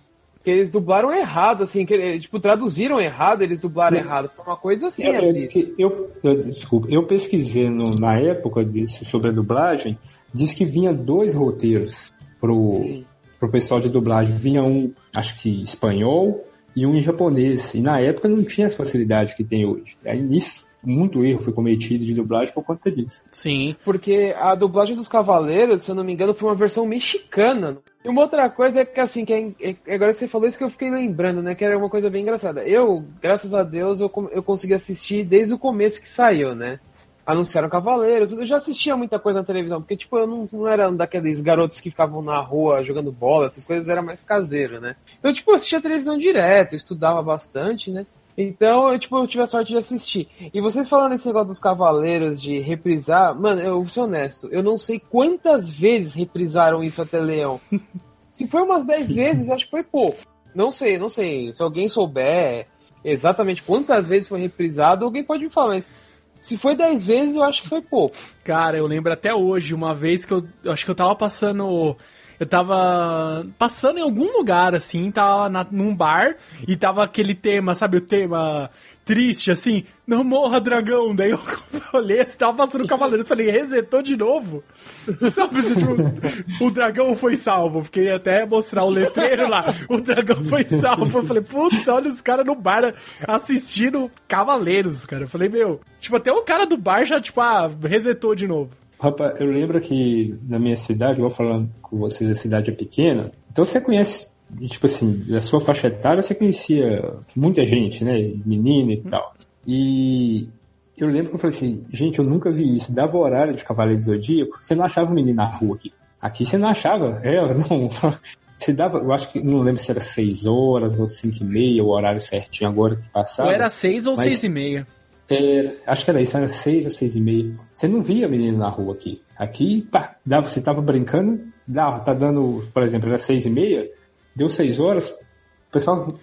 Que eles dublaram errado, assim, que tipo, traduziram errado, eles dublaram eu, errado. Foi uma coisa assim, eu, eu, eu, eu, Desculpa, eu pesquisei no, na época disso, sobre a dublagem, diz que vinha dois roteiros pro, pro pessoal de dublagem. Vinha um, acho que espanhol, e um em japonês. E na época não tinha essa facilidade que tem hoje. Aí nisso muito erro foi cometido de dublagem por conta disso. Sim. Porque a dublagem dos Cavaleiros, se eu não me engano, foi uma versão mexicana. E uma outra coisa é que, assim, que é, é, agora que você falou isso que eu fiquei lembrando, né? Que era uma coisa bem engraçada. Eu, graças a Deus, eu, eu consegui assistir desde o começo que saiu, né? Anunciaram Cavaleiros. Eu já assistia muita coisa na televisão, porque, tipo, eu não, não era um daqueles garotos que ficavam na rua jogando bola, essas coisas, era mais caseiro, né? Então, tipo, eu assistia televisão direto, estudava bastante, né? Então, eu, tipo, eu tive a sorte de assistir. E vocês falando esse negócio dos Cavaleiros, de reprisar, mano, eu vou ser honesto, eu não sei quantas vezes reprisaram isso até Leão. Se foi umas 10 vezes, eu acho que foi pouco. Não sei, não sei. Se alguém souber, exatamente quantas vezes foi reprisado, alguém pode me falar, mas se foi 10 vezes, eu acho que foi pouco. Cara, eu lembro até hoje, uma vez que eu, eu acho que eu tava passando. Eu tava passando em algum lugar, assim, tava na, num bar e tava aquele tema, sabe, o tema triste, assim, não morra dragão. Daí eu olhei, você tava passando o cavaleiro, falei, resetou de novo? Sabe, assim, tipo, o dragão foi salvo. Fiquei até mostrar o letreiro lá, o dragão foi salvo. Eu falei, puta, olha os caras no bar assistindo Cavaleiros, cara. Eu falei, meu, tipo, até o cara do bar já, tipo, ah, resetou de novo. Rapaz, eu lembro que na minha cidade, igual falando com vocês, a cidade é pequena, então você conhece tipo assim, da sua faixa etária você conhecia muita gente, né? Menino e tal. E eu lembro que eu falei assim, gente, eu nunca vi isso. Dava horário de Cavaleiro do Zodíaco, você não achava o menino na rua aqui. Aqui você não achava, é, não. Você dava, eu acho que não lembro se era 6 horas ou 5 e meia, o horário certinho agora que passava. Ou era 6 ou 6 e meia. Era, acho que era isso, era 6 ou 6 e meia. Você não via menino na rua aqui. Aqui, pá, dava, você tava brincando, dava, tá dando, por exemplo, era 6 e meia, deu seis horas, o pessoal,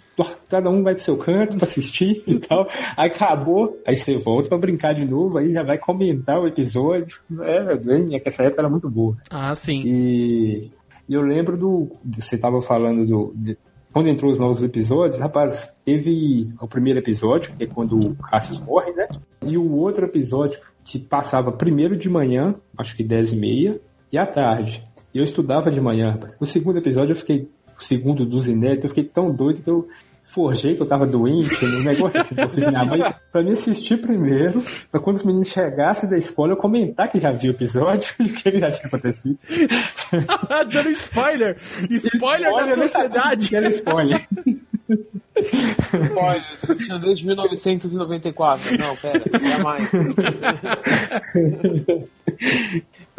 cada um vai pro seu canto pra assistir e tal. Aí acabou, aí você volta pra brincar de novo, aí já vai comentar o episódio. É, é que essa época era muito boa. Ah, sim. E, e eu lembro do. Você tava falando do. De, quando entrou os novos episódios, rapaz, teve o primeiro episódio, que é quando o Cassius morre, né? E o outro episódio que passava primeiro de manhã, acho que 10 e meia, e à tarde. Eu estudava de manhã, rapaz. No segundo episódio eu fiquei o segundo dos inéditos, eu fiquei tão doido que eu forjei que eu tava doente, um negócio assim que eu fiz minha mãe, pra me assistir primeiro, pra quando os meninos chegassem da escola eu comentar que já vi o episódio e que já tinha acontecido. Dando spoiler! Spoiler, spoiler da sociedade! Era spoiler. Spoiler, desde 1994. Não, pera, jamais.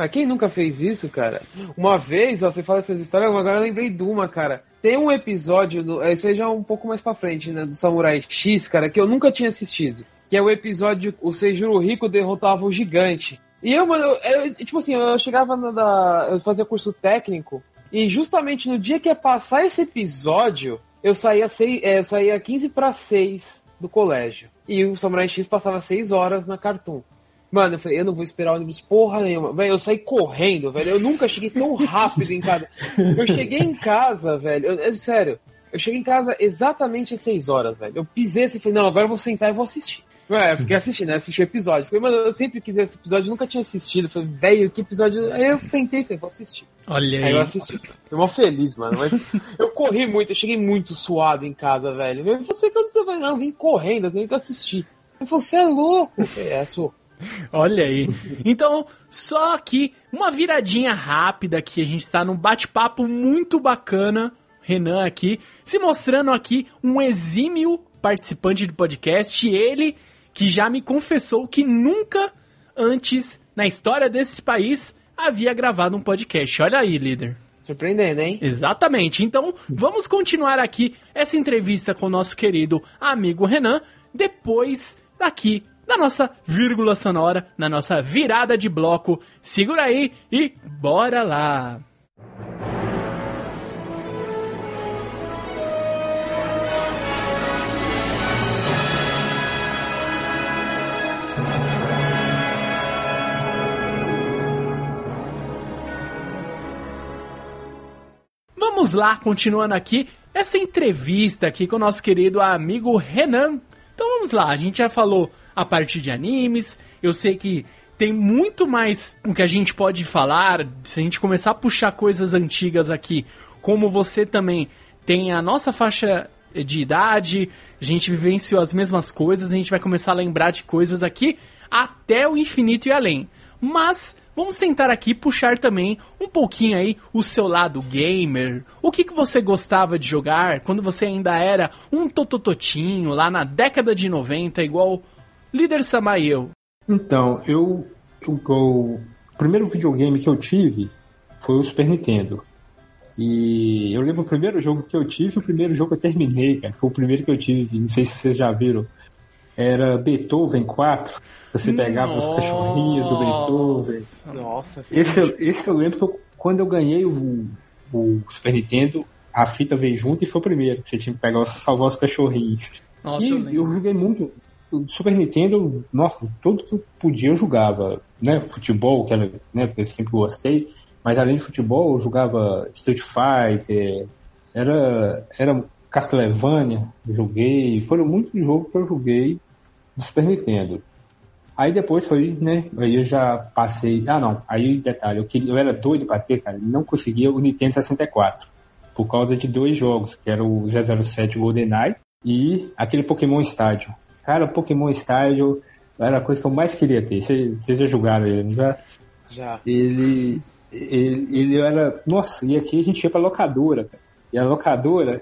Mas quem nunca fez isso, cara? Uma vez, ó, você fala essas histórias, agora eu lembrei de uma, cara. Tem um episódio, do, esse aí já é um pouco mais pra frente, né? Do Samurai X, cara, que eu nunca tinha assistido. Que é o episódio o Seijuro Rico derrotava o gigante. E eu, mano, eu, eu, tipo assim, eu chegava na da. Eu fazia curso técnico. E justamente no dia que ia passar esse episódio, eu saía, seis, é, eu saía 15 para 6 do colégio. E o Samurai X passava 6 horas na Cartoon. Mano, eu falei, eu não vou esperar o ônibus porra nenhuma. Velho, eu saí correndo, velho. Eu nunca cheguei tão rápido em casa. Eu cheguei em casa, velho. Eu, eu, sério, eu cheguei em casa exatamente às 6 horas, velho. Eu pisei assim e falei, não, agora eu vou sentar e vou assistir. É, eu fiquei assistindo, né? Assisti o episódio. Falei, mano, eu sempre quis esse episódio, nunca tinha assistido. Falei, velho, que episódio. Aí eu sentei falei, vou assistir. Olha aí. Aí eu assisti. Fiquei mó feliz, mano. Mas eu corri muito, eu cheguei muito suado em casa, velho. Eu falei, que eu não tô não, eu vim correndo, eu tenho que assistir. Eu falei, você é louco. Eu falei, é, sou. Olha aí. Então, só aqui, uma viradinha rápida que a gente está num bate-papo muito bacana. Renan aqui, se mostrando aqui um exímio participante do podcast. Ele que já me confessou que nunca antes na história desse país havia gravado um podcast. Olha aí, líder. Surpreendendo, hein? Exatamente. Então, vamos continuar aqui essa entrevista com o nosso querido amigo Renan depois daqui na nossa vírgula sonora, na nossa virada de bloco. Segura aí e bora lá! Vamos lá, continuando aqui, essa entrevista aqui com o nosso querido amigo Renan. Então vamos lá, a gente já falou a partir de animes. Eu sei que tem muito mais o que a gente pode falar se a gente começar a puxar coisas antigas aqui, como você também tem a nossa faixa de idade, a gente vivenciou as mesmas coisas, a gente vai começar a lembrar de coisas aqui até o infinito e além. Mas vamos tentar aqui puxar também um pouquinho aí o seu lado gamer. O que, que você gostava de jogar quando você ainda era um totototinho lá na década de 90, igual Líder Samael. Então, eu, eu, eu, O primeiro videogame que eu tive foi o Super Nintendo. E eu lembro o primeiro jogo que eu tive, o primeiro jogo que eu terminei, cara. Foi o primeiro que eu tive, não sei se vocês já viram. Era Beethoven 4. Você pegava Nossa. os cachorrinhos do Beethoven. Nossa. Esse, esse eu lembro que eu, quando eu ganhei o, o Super Nintendo, a fita veio junto e foi o primeiro. Você tinha que pegar salvar os cachorrinhos. Nossa, e eu eu, joguei muito. Super Nintendo, nossa, tudo que eu podia eu jogava. Né? Futebol, que era, né? Eu sempre gostei. Mas além de futebol, eu jogava Street Fighter, era, era Castlevania, joguei. Foram muitos jogos que eu joguei do Super Nintendo. Aí depois foi, né? Aí eu já passei. Ah, não. Aí, detalhe, eu, queria, eu era doido pra ter, cara. Não conseguia o Nintendo 64. Por causa de dois jogos, que era o 007 GoldenEye e aquele Pokémon Stadium. Cara, Pokémon Stadium era a coisa que eu mais queria ter. Vocês já jogaram ele, não já? Já. Ele, ele, ele era. Nossa, e aqui a gente ia pra locadora. cara. E a locadora,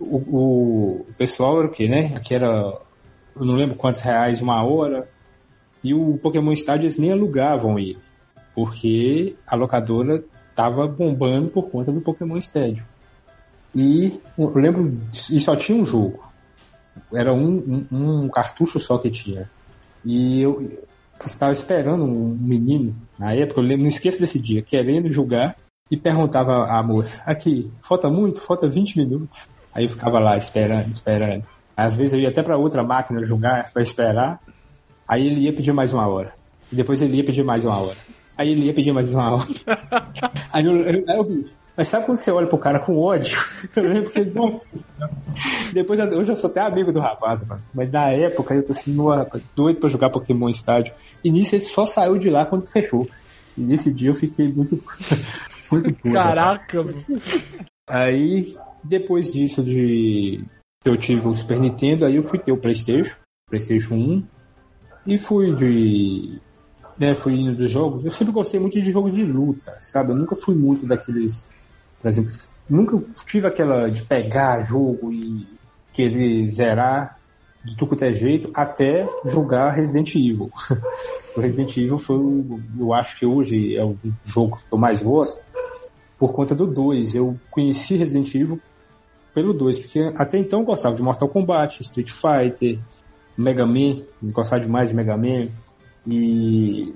o, o, o pessoal era o quê, né? Aqui era. Eu não lembro quantos reais uma hora. E o Pokémon Stadium eles nem alugavam ele. Porque a locadora tava bombando por conta do Pokémon Stadium. E eu lembro. E só tinha um jogo. Era um, um, um cartucho só que tinha. E eu estava esperando um menino, na época, eu lembro, não esqueço desse dia, querendo jogar, e perguntava à moça: Aqui, falta muito? Falta 20 minutos. Aí eu ficava lá esperando, esperando. Às vezes eu ia até para outra máquina jogar para esperar. Aí ele ia pedir mais uma hora. E depois ele ia pedir mais uma hora. Aí ele ia pedir mais uma hora. Aí eu, eu, eu. Mas sabe quando você olha pro cara com ódio? Eu lembro que, nossa. Depois hoje eu sou até amigo do rapaz, rapaz. mas na época eu tô assim, "Nossa, rapaz, doido pra jogar Pokémon Estádio. E nisso ele só saiu de lá quando fechou. E nesse dia eu fiquei muito. muito puto. Caraca, mano. Aí, depois disso de eu tive o Super Nintendo, aí eu fui ter o Playstation, Playstation 1, e fui de... Né, fui indo dos jogos. Eu sempre gostei muito de jogo de luta, sabe? Eu nunca fui muito daqueles... Por exemplo, nunca tive aquela de pegar jogo e querer zerar de tudo quanto é jeito, até jogar Resident Evil. o Resident Evil foi, o- eu acho que hoje é o jogo que eu mais gosto, por conta do 2. Eu conheci Resident Evil pelo 2, porque até então eu gostava de Mortal Kombat, Street Fighter, Mega Man, gostava demais de Mega Man. E,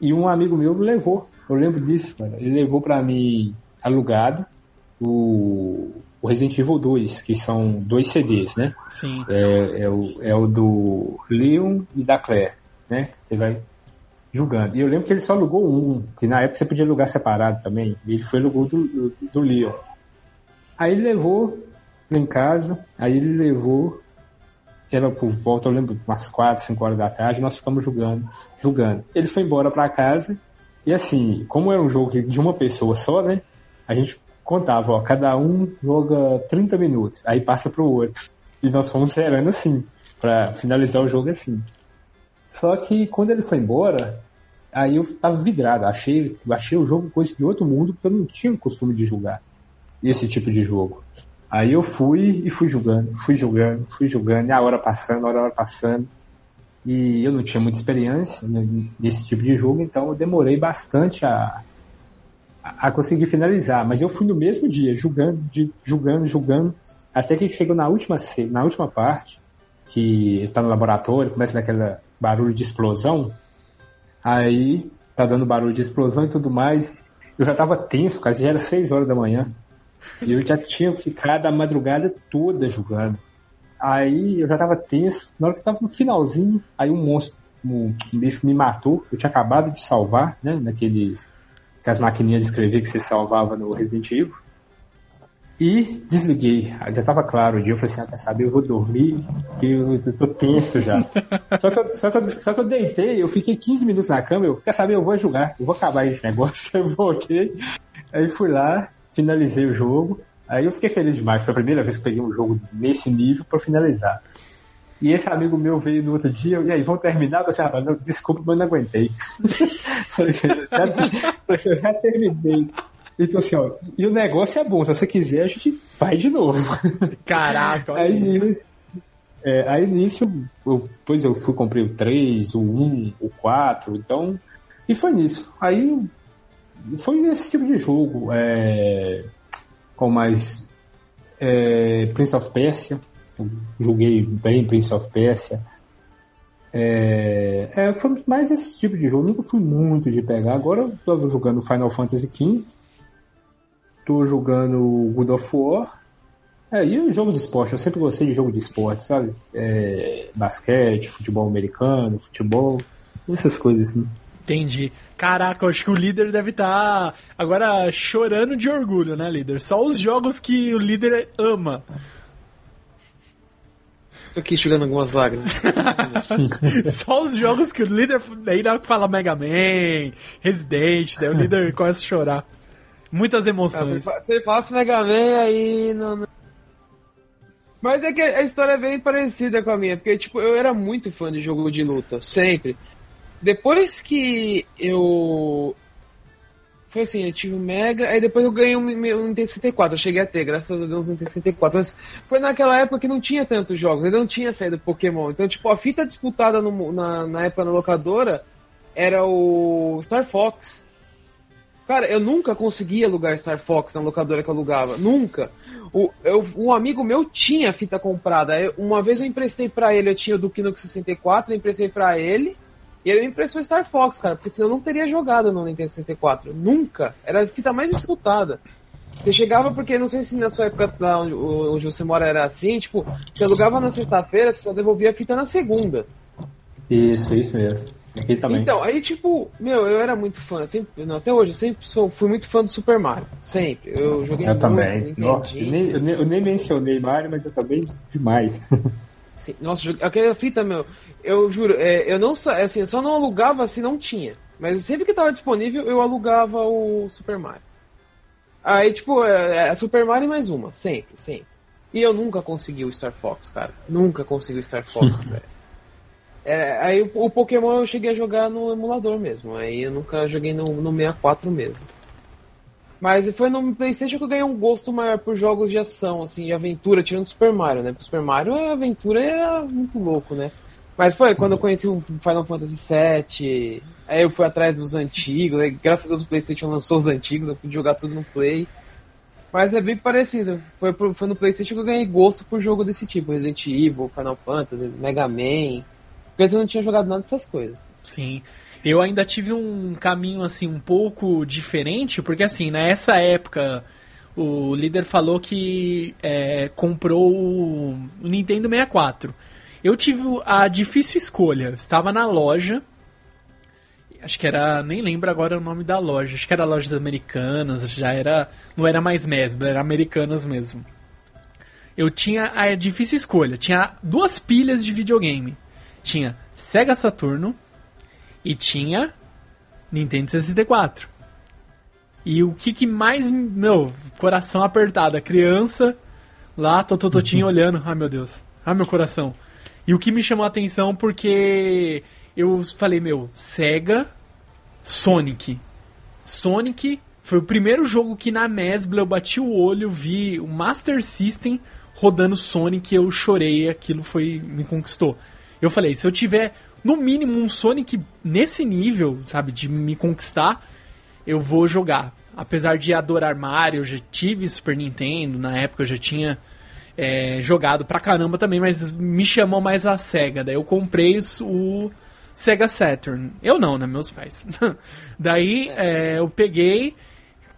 e um amigo meu me levou, eu lembro disso, cara. Ele levou pra mim alugado o, o Resident Evil 2, que são dois CDs, né? Sim. É, é o, é o do Leon e da Claire, né? Você vai julgando. E eu lembro que ele só alugou um, que na época você podia alugar separado também. Ele foi alugou do, do, do Leon. Aí ele levou em casa, aí ele levou, era por volta, eu lembro, umas 4, 5 horas da tarde, nós ficamos jogando, jogando. Ele foi embora pra casa, e assim, como era um jogo de uma pessoa só, né? A gente contava, ó, cada um joga 30 minutos, aí passa pro outro. E nós fomos zerando assim, pra finalizar o jogo assim. Só que quando ele foi embora, aí eu tava vidrado, achei, achei o jogo coisa de outro mundo, porque eu não tinha o costume de jogar esse tipo de jogo. Aí eu fui e fui jogando, fui jogando, fui jogando, e a hora passando, a hora passando. E eu não tinha muita experiência né, nesse tipo de jogo, então eu demorei bastante a, a conseguir finalizar. Mas eu fui no mesmo dia, jogando, de, jogando, jogando, até que chegou na última, na última parte, que está no laboratório, começa naquele barulho de explosão. Aí tá dando barulho de explosão e tudo mais. Eu já tava tenso, cara, já era 6 horas da manhã. E eu já tinha ficado a madrugada toda jogando. Aí eu já tava tenso. Na hora que tava no finalzinho, aí um monstro, um, um bicho me matou. Eu tinha acabado de salvar, né? Naqueles. Aquelas maquininhas de escrever que você salvava no Resident Evil. E desliguei. Já tava claro o dia. Eu falei assim: ah, quer saber? Eu vou dormir, que eu, eu tô tenso já. só, que eu, só, que eu, só que eu deitei, eu fiquei 15 minutos na cama. Eu quer saber? Eu vou jogar, eu vou acabar esse negócio. Eu voltei. Aí fui lá, finalizei o jogo. Aí eu fiquei feliz demais. Foi a primeira vez que peguei um jogo nesse nível pra finalizar. E esse amigo meu veio no outro dia, e aí, vamos terminar? Eu falei, ah, não, desculpa, mas eu não aguentei. falei, já, eu já terminei. Então assim, ó, e o negócio é bom, se você quiser, a gente vai de novo. Caraca, olha Aí, é, aí nisso, eu, depois eu fui, comprei o 3, o 1, o 4, então. E foi nisso. Aí foi esse tipo de jogo. É, com mais. É, Prince of Persia. Joguei bem Prince of Persia. É, é, foi mais esse tipo de jogo. Nunca fui muito de pegar. Agora eu tô jogando Final Fantasy XV. Tô jogando God of War. É, e jogo de esporte? Eu sempre gostei de jogo de esporte, sabe? É, basquete, futebol americano, futebol, essas coisas assim. Entendi. Caraca, eu acho que o líder deve estar tá agora chorando de orgulho, né, líder? Só os jogos que o líder ama. Tô aqui enxugando algumas lágrimas. Só os jogos que o líder. Daí na que fala Mega Man, Resident, daí o líder começa a chorar. Muitas emoções. Ah, você fala Mega Man aí. Não, não... Mas é que a história é bem parecida com a minha, porque tipo, eu era muito fã de jogo de luta, sempre. Depois que eu foi assim, eu tive um Mega, aí depois eu ganhei um, um Nintendo 64. Eu cheguei a ter, graças a Deus, um Nintendo 64. Mas foi naquela época que não tinha tantos jogos, ainda não tinha saído Pokémon. Então, tipo, a fita disputada no, na, na época na locadora era o Star Fox. Cara, eu nunca consegui alugar Star Fox na locadora que eu alugava. Nunca. O, eu, um amigo meu tinha fita comprada. Eu, uma vez eu emprestei para ele, eu tinha o Duke Nukem 64, eu emprestei para ele. E ele me impressou Star Fox, cara, porque senão eu não teria jogado no Nintendo 64. Nunca. Era a fita mais disputada. Você chegava porque, não sei se na sua época lá onde, onde você mora era assim, tipo, você alugava na sexta-feira, você só devolvia a fita na segunda. Isso, isso mesmo. Aqui também. Então, aí tipo, meu, eu era muito fã, sempre, não, até hoje, eu sempre sou, fui muito fã do Super Mario. Sempre. Eu joguei eu muito, também. Nossa, eu, nem, eu, nem, eu nem mencionei Mario, mas eu também demais. Sim, nossa, aquela fita, meu, eu juro, é, eu não assim, eu só não alugava se não tinha. Mas sempre que estava disponível, eu alugava o Super Mario. Aí, tipo, é, é Super Mario mais uma, sempre, sempre. E eu nunca consegui o Star Fox, cara. Nunca consegui o Star Fox, velho. É, aí o, o, Pokémon eu cheguei a jogar no emulador mesmo. Aí eu nunca joguei no, no 64 mesmo. Mas foi no Playstation que eu ganhei um gosto maior por jogos de ação, assim, de aventura, tirando Super Mario, né? Porque Super Mario, a aventura era muito louco, né? Mas foi quando eu conheci o Final Fantasy VII, aí eu fui atrás dos antigos, aí, graças a Deus o Playstation lançou os antigos, eu pude jogar tudo no Play. Mas é bem parecido. Foi, foi no Playstation que eu ganhei gosto por jogo desse tipo, Resident Evil, Final Fantasy, Mega Man. Porque eu não tinha jogado nada dessas coisas. Sim. Eu ainda tive um caminho assim um pouco diferente, porque assim, nessa época o líder falou que é, comprou o Nintendo 64. Eu tive a difícil escolha. Estava na loja. Acho que era. Nem lembro agora o nome da loja. Acho que era Lojas Americanas. Já era. Não era mais Mesbla, era Americanas mesmo. Eu tinha a difícil escolha. Tinha duas pilhas de videogame. Tinha Sega Saturno e tinha Nintendo 64. E o que, que mais. Meu, coração apertado. A criança lá, Tototinho olhando. Ai meu Deus. Ai meu coração. E o que me chamou a atenção porque eu falei, meu, Sega, Sonic. Sonic foi o primeiro jogo que na Mesbla eu bati o olho, vi o Master System rodando Sonic, eu chorei, aquilo foi me conquistou. Eu falei, se eu tiver no mínimo um Sonic nesse nível, sabe, de me conquistar, eu vou jogar. Apesar de adorar Mario, eu já tive Super Nintendo, na época eu já tinha é, jogado pra caramba também, mas me chamou mais a SEGA. Daí eu comprei o Sega Saturn. Eu não, né? Meus pais. daí é, eu peguei,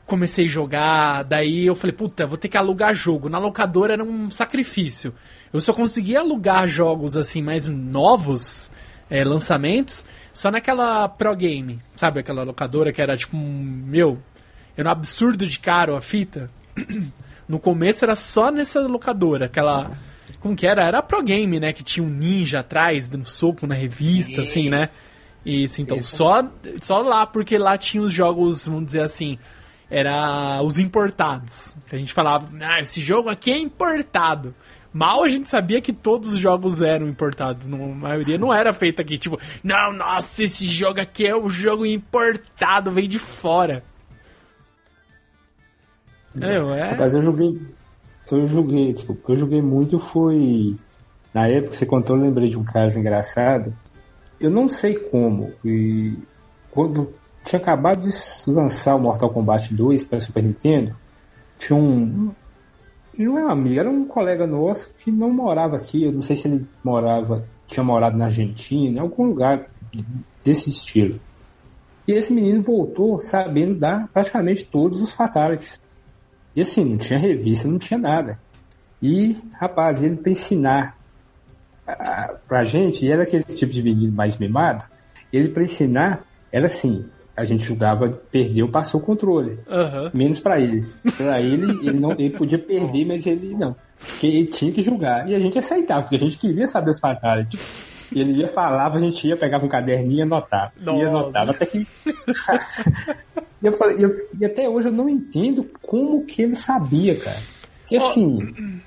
comecei a jogar, daí eu falei, puta, vou ter que alugar jogo. Na locadora era um sacrifício. Eu só conseguia alugar jogos assim mais novos, é, lançamentos, só naquela Pro Game, sabe? Aquela locadora que era tipo um. Meu, era um absurdo de caro a fita. No começo era só nessa locadora, aquela. Como que era? Era a Pro Game, né? Que tinha um ninja atrás, dando soco na revista, assim, né? Isso, então, só, só lá, porque lá tinha os jogos, vamos dizer assim, era os importados. Que a gente falava, ah, esse jogo aqui é importado. Mal a gente sabia que todos os jogos eram importados. a maioria não era feita aqui. Tipo, não, nossa, esse jogo aqui é o jogo importado, vem de fora. É, ué. Rapaz, eu joguei. Eu joguei, tipo, o que eu joguei muito foi. Na época que você contou, eu lembrei de um caso engraçado. Eu não sei como. E quando tinha acabado de lançar o Mortal Kombat 2 para Super Nintendo, tinha um. Não é um amigo, era um colega nosso que não morava aqui. Eu não sei se ele morava, tinha morado na Argentina, em algum lugar desse estilo. E esse menino voltou sabendo dar praticamente todos os fatalities. E assim, não tinha revista, não tinha nada. E, rapaz, ele pra ensinar a, pra gente, e era aquele tipo de menino mais mimado, ele pra ensinar era assim, a gente jogava, perdeu, passou o controle. Aham. Menos pra ele. Pra ele, ele não ele podia perder, mas ele não. Porque ele tinha que julgar. E a gente aceitava, porque a gente queria saber os fatalities. E ele ia, falava, a gente ia, pegava um caderninho e anotava. Nossa. Ia anotava até que. e, eu falei, eu- e até hoje eu não entendo como que ele sabia, cara. Porque assim,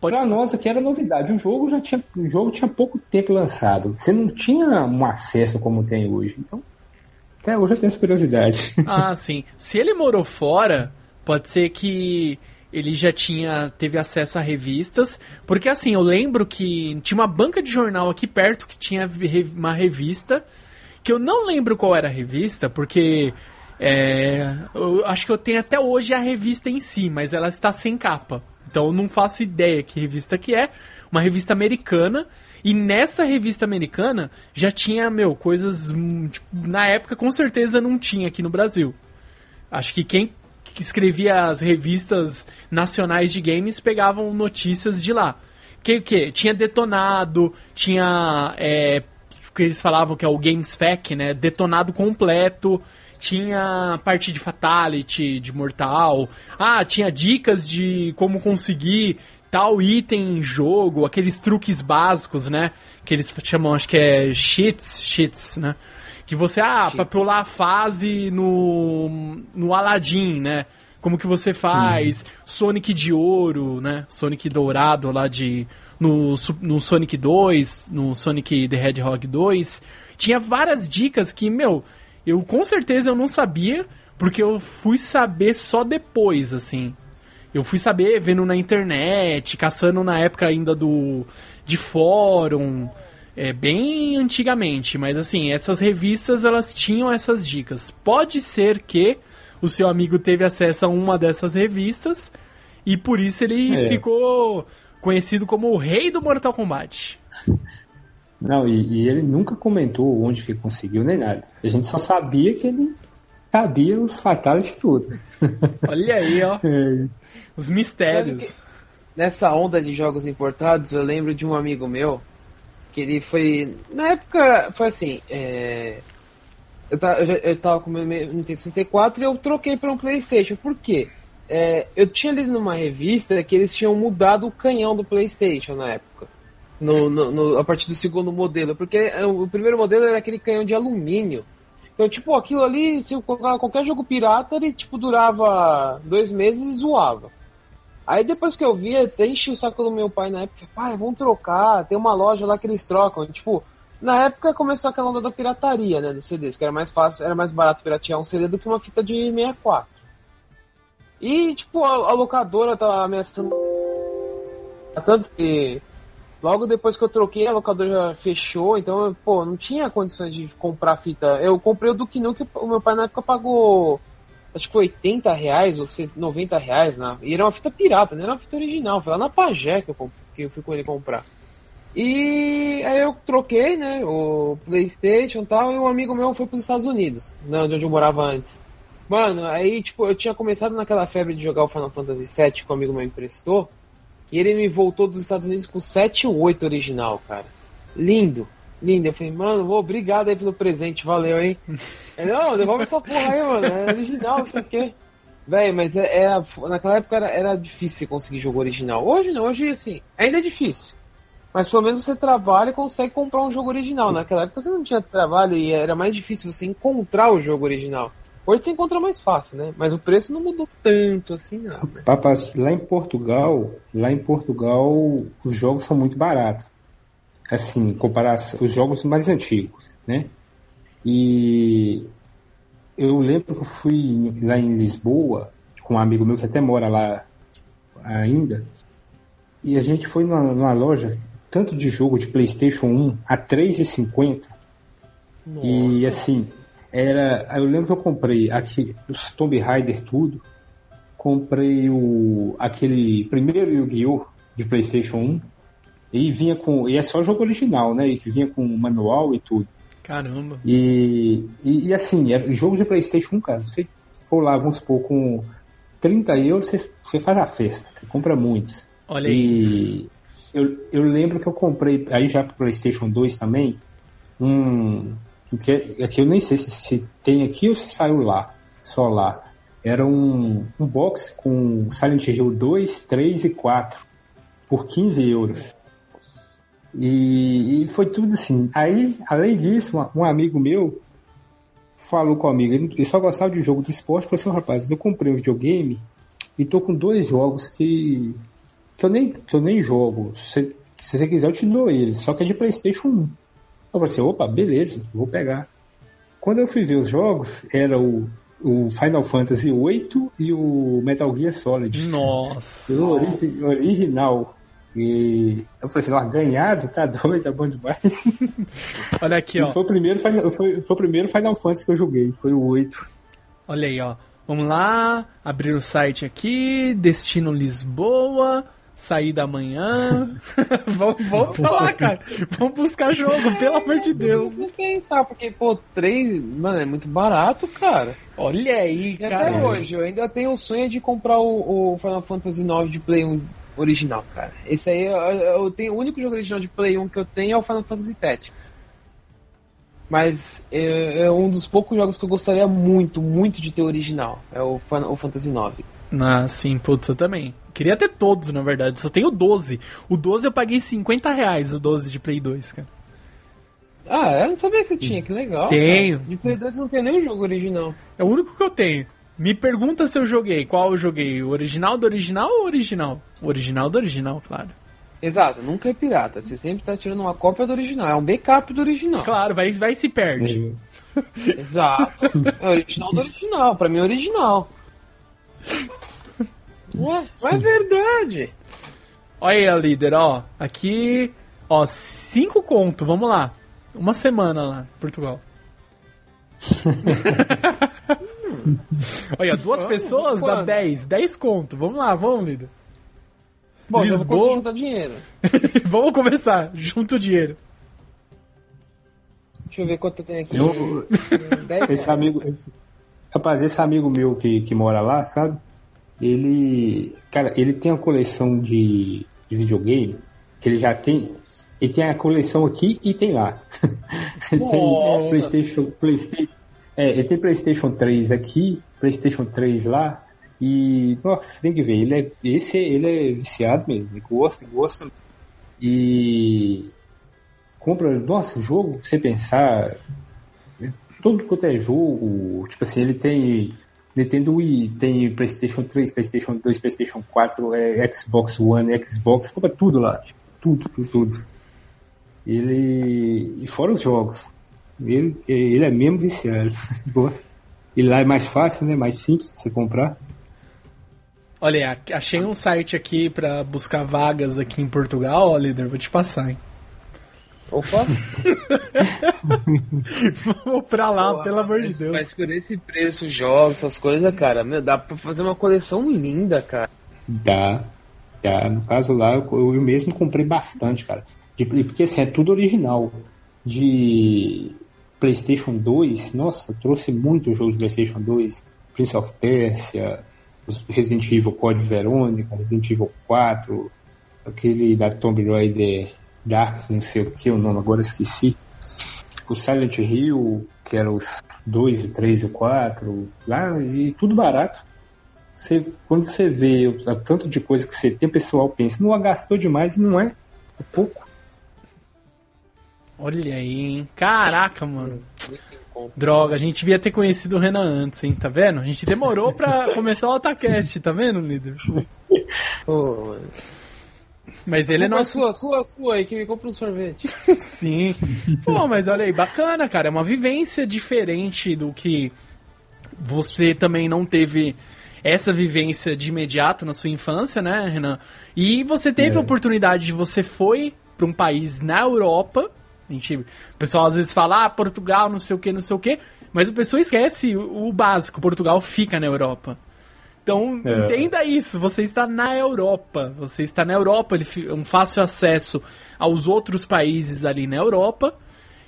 Pode pra nós aqui era novidade. O jogo já tinha. O jogo tinha pouco tempo lançado. Você não tinha um acesso como tem hoje. Então, até hoje eu tenho essa curiosidade. Ah, sim. Se ele morou fora, pode ser que ele já tinha teve acesso a revistas, porque assim, eu lembro que tinha uma banca de jornal aqui perto que tinha uma revista, que eu não lembro qual era a revista, porque é, eu acho que eu tenho até hoje a revista em si, mas ela está sem capa. Então eu não faço ideia que revista que é, uma revista americana. E nessa revista americana já tinha, meu, coisas. hum, tipo, na época com certeza não tinha aqui no Brasil. Acho que quem que escrevia as revistas nacionais de games pegavam notícias de lá. Que que tinha detonado, tinha é, que eles falavam que é o Games Fac, né? Detonado completo. Tinha parte de Fatality, de Mortal. Ah, tinha dicas de como conseguir tal item em jogo, aqueles truques básicos, né? Que eles chamam, acho que é cheats, cheats, né? Que você, ah, pra pular a fase no, no Aladdin, né? Como que você faz? Sonic de ouro, né? Sonic dourado lá de. No, no Sonic 2, no Sonic the Hedgehog 2. Tinha várias dicas que, meu, eu com certeza eu não sabia, porque eu fui saber só depois, assim. Eu fui saber vendo na internet, caçando na época ainda do de fórum, é, bem antigamente, mas assim, essas revistas elas tinham essas dicas. Pode ser que o seu amigo teve acesso a uma dessas revistas e por isso ele É. ficou conhecido como o rei do Mortal Kombat. Não, e, e ele nunca comentou onde que conseguiu nem nada. A gente só sabia que ele sabia os fatalities tudo. Olha aí, ó, É, os mistérios. Nessa onda de jogos importados, eu lembro de um amigo meu que ele foi. Na época, foi assim. é, Eu, ta- eu, eu tava com o meu Nintendo 64 e eu troquei para um PlayStation. Por quê? É, eu tinha lido numa revista que eles tinham mudado o canhão do PlayStation na época. No, no- no- a partir do segundo modelo. Porque é, o primeiro modelo era aquele canhão de alumínio. Então, tipo, aquilo ali, se eu qualquer jogo pirata, ele tipo durava dois meses e zoava. Aí depois que eu vi, até enchi o saco do meu pai na época, pai, vamos trocar, tem uma loja lá que eles trocam. Tipo, na época começou aquela onda da pirataria, né, dos CDs, que era mais fácil, era mais barato piratear um CD do que uma fita de 64. E, tipo, a, a locadora tava ameaçando tanto que logo depois que eu troquei, a locadora já fechou, então, pô, não tinha condições de comprar fita. Eu comprei o Duke Nukem, o meu pai na época pagou acho que foi 80 reais ou 90 reais, né? e era uma fita pirata, não era uma fita original, foi lá na Pajé que eu, que eu fui com ele comprar. E aí eu troquei, né, o Playstation e tal, e um amigo meu foi pros Estados Unidos, né, de onde eu morava antes. Mano, aí tipo, eu tinha começado naquela febre de jogar o Final Fantasy VII que um amigo meu emprestou, e ele me voltou dos Estados Unidos com 7 e 8 original, cara. Lindo, lindo. Eu falei, mano, obrigado aí pelo presente, valeu, hein? Ele, não, devolve essa porra aí, mano, é original, não sei o quê. Véi, mas é, é- naquela época era, era difícil conseguir jogo original. Hoje não, hoje assim, ainda é difícil. Mas pelo menos você trabalha e consegue comprar um jogo original. Naquela época você não tinha trabalho e era mais difícil você encontrar o jogo original. Hoje você encontra mais fácil, né? Mas o preço não mudou tanto assim, não. Né? Papas, lá em Portugal, lá em Portugal, os jogos são muito baratos. Assim, comparação, os jogos mais antigos, né? E eu lembro que eu fui lá em Lisboa com um amigo meu que até mora lá ainda. E a gente foi numa, numa loja, tanto de jogo de PlayStation 1 a R$ 3,50. E assim, era. Eu lembro que eu comprei aqui os Tomb Raider tudo. Comprei o aquele primeiro Yu-Gi-Oh! de Playstation 1. E vinha com. E é só jogo original, né? E que vinha com manual e tudo. Caramba. E, e, e assim, era jogo de Playstation 1, cara. Se for lá, vamos supor, com 30 euros você, você faz a festa, você compra muitos. Olha aí. E eu, eu lembro que eu comprei, aí já pro PlayStation 2 também, um. Que, é que eu nem sei se, se tem aqui ou se saiu lá, só lá. Era um, um box com Silent Hill 2, 3 e 4 por 15 euros. E, e foi tudo assim. Aí, além disso, um, um amigo meu falou comigo, ele, ele só gostava de jogo de esporte, falou assim, rapaz, eu comprei um videogame e tô com dois jogos que, que, eu, nem, que eu nem jogo. Se, se você quiser, eu te dou eles, só que é de Playstation 1. Eu falei assim, opa, beleza, vou pegar. Quando eu fui ver os jogos, era o, o Final Fantasy VIII e o Metal Gear Solid. Nossa! O origi original. E eu falei assim, ó, ganhado, tá doido, tá bom demais. Olha aqui, E ó. foi o, primeiro, Final- foi, foi o primeiro Final Fantasy que eu joguei, foi o 8. Olha aí, ó. Vamos lá, abrir o site aqui, Destino Lisboa, saída amanhã. vamos, vamos pra lá, cara. Vamos buscar jogo, pelo amor de Deus. Não pensar, porque, pô, três, mano, é muito barato, cara. Olha aí, E até cara. hoje, eu ainda tenho o sonho de comprar o, o Final Fantasy IX de Play 1 original, cara. Esse aí, eu, eu tenho, o único jogo original de Play 1 que eu tenho é o Final Fantasy Tactics. Mas é, é um dos poucos jogos que eu gostaria muito, muito de ter original. É o, Fan- o Fantasy IX. Ah, sim, putz, eu também. Queria ter todos, na verdade. Só tenho 12. O 12 eu paguei 50 reais, o 12 de Play 2, cara. Ah, eu não sabia que você tinha, que legal. Tenho. cara. De Play 2 não tem nenhum jogo original. É o único que eu tenho. Me pergunta se eu joguei. Qual eu joguei? O original do original ou o original? O original do original, claro. Exato, nunca é pirata. Você sempre tá tirando uma cópia do original. É um backup do original. Claro, vai, vai e se perde. Exato. É original do original. Pra mim é original. Ué, mas é verdade. Olha aí, líder, ó. Aqui, ó, cinco conto, vamos lá. Uma semana lá, Portugal. Olha, duas Vamos, pessoas dá quando? 10. 10 conto. Vamos lá, vamos, líder. Bom, já Lisboa. juntar dinheiro. vamos começar. Junta o dinheiro. Deixa eu ver quanto eu tenho aqui. Eu, 10 esse amigo. Rapaz, esse amigo meu que, que mora lá, sabe? Ele. Cara, ele tem uma coleção de, de videogame que ele já tem. Ele tem a coleção aqui e tem lá. ele tem PlayStation. PlayStation é, ele tem PlayStation 3 aqui, PlayStation 3 lá. E. Nossa, você tem que ver. Ele é, esse, ele é viciado mesmo. Ele gosta, gosta. E. Compra. Nossa, jogo, pra você pensar tudo quanto é jogo, tipo assim, ele tem Nintendo Wii, tem PlayStation 3, PlayStation 2, PlayStation 4, é, Xbox One, Xbox, compra tudo lá, tudo, tudo, tudo. Ele e fora os jogos, ele, ele é mesmo viciado. E lá é mais fácil, né? Mais simples de você comprar. Olha, achei um site aqui pra buscar vagas aqui em Portugal, ó, líder, vou te passar, hein. Opa, Vou pra lá, pelo amor de Deus. Mas por esse preço, jogos, essas coisas, cara, meu, dá pra fazer uma coleção linda, cara. Dá, dá. No caso lá, eu, eu mesmo comprei bastante, cara. De- porque assim, é tudo original. De PlayStation 2, nossa, trouxe muito jogo de PlayStation 2. Prince of Persia, Resident Evil Code Verônica, Resident Evil 4, aquele da Tomb Raider Darks, não sei o que o nome, agora esqueci. O Silent Hill, que era os 2, o 3 e o 4, lá, e tudo barato. Você, quando você vê o tanto de coisa que você tem, o pessoal pensa, não gastou demais e não é. É pouco. Olha aí, hein. Caraca, mano. Droga, a gente devia ter conhecido o Renan antes, hein? Tá vendo? A gente demorou pra começar o Otacast, tá vendo, líder? Pô, mano. Mas ele é Compra nosso. sua, sua, sua aí, que me compra um sorvete. Sim. Pô, mas olha aí, bacana, cara. É uma vivência diferente do que você também não teve essa vivência de imediato na sua infância, né, Renan? E você teve a oportunidade de você foi para um país na Europa. A gente, o pessoal às vezes fala, ah, Portugal, não sei o que, não sei o que. Mas o pessoal esquece o, o básico. Portugal fica na Europa. Então, É. entenda isso. Você está na Europa. Você está na Europa. Ele um fácil acesso aos outros países ali na Europa.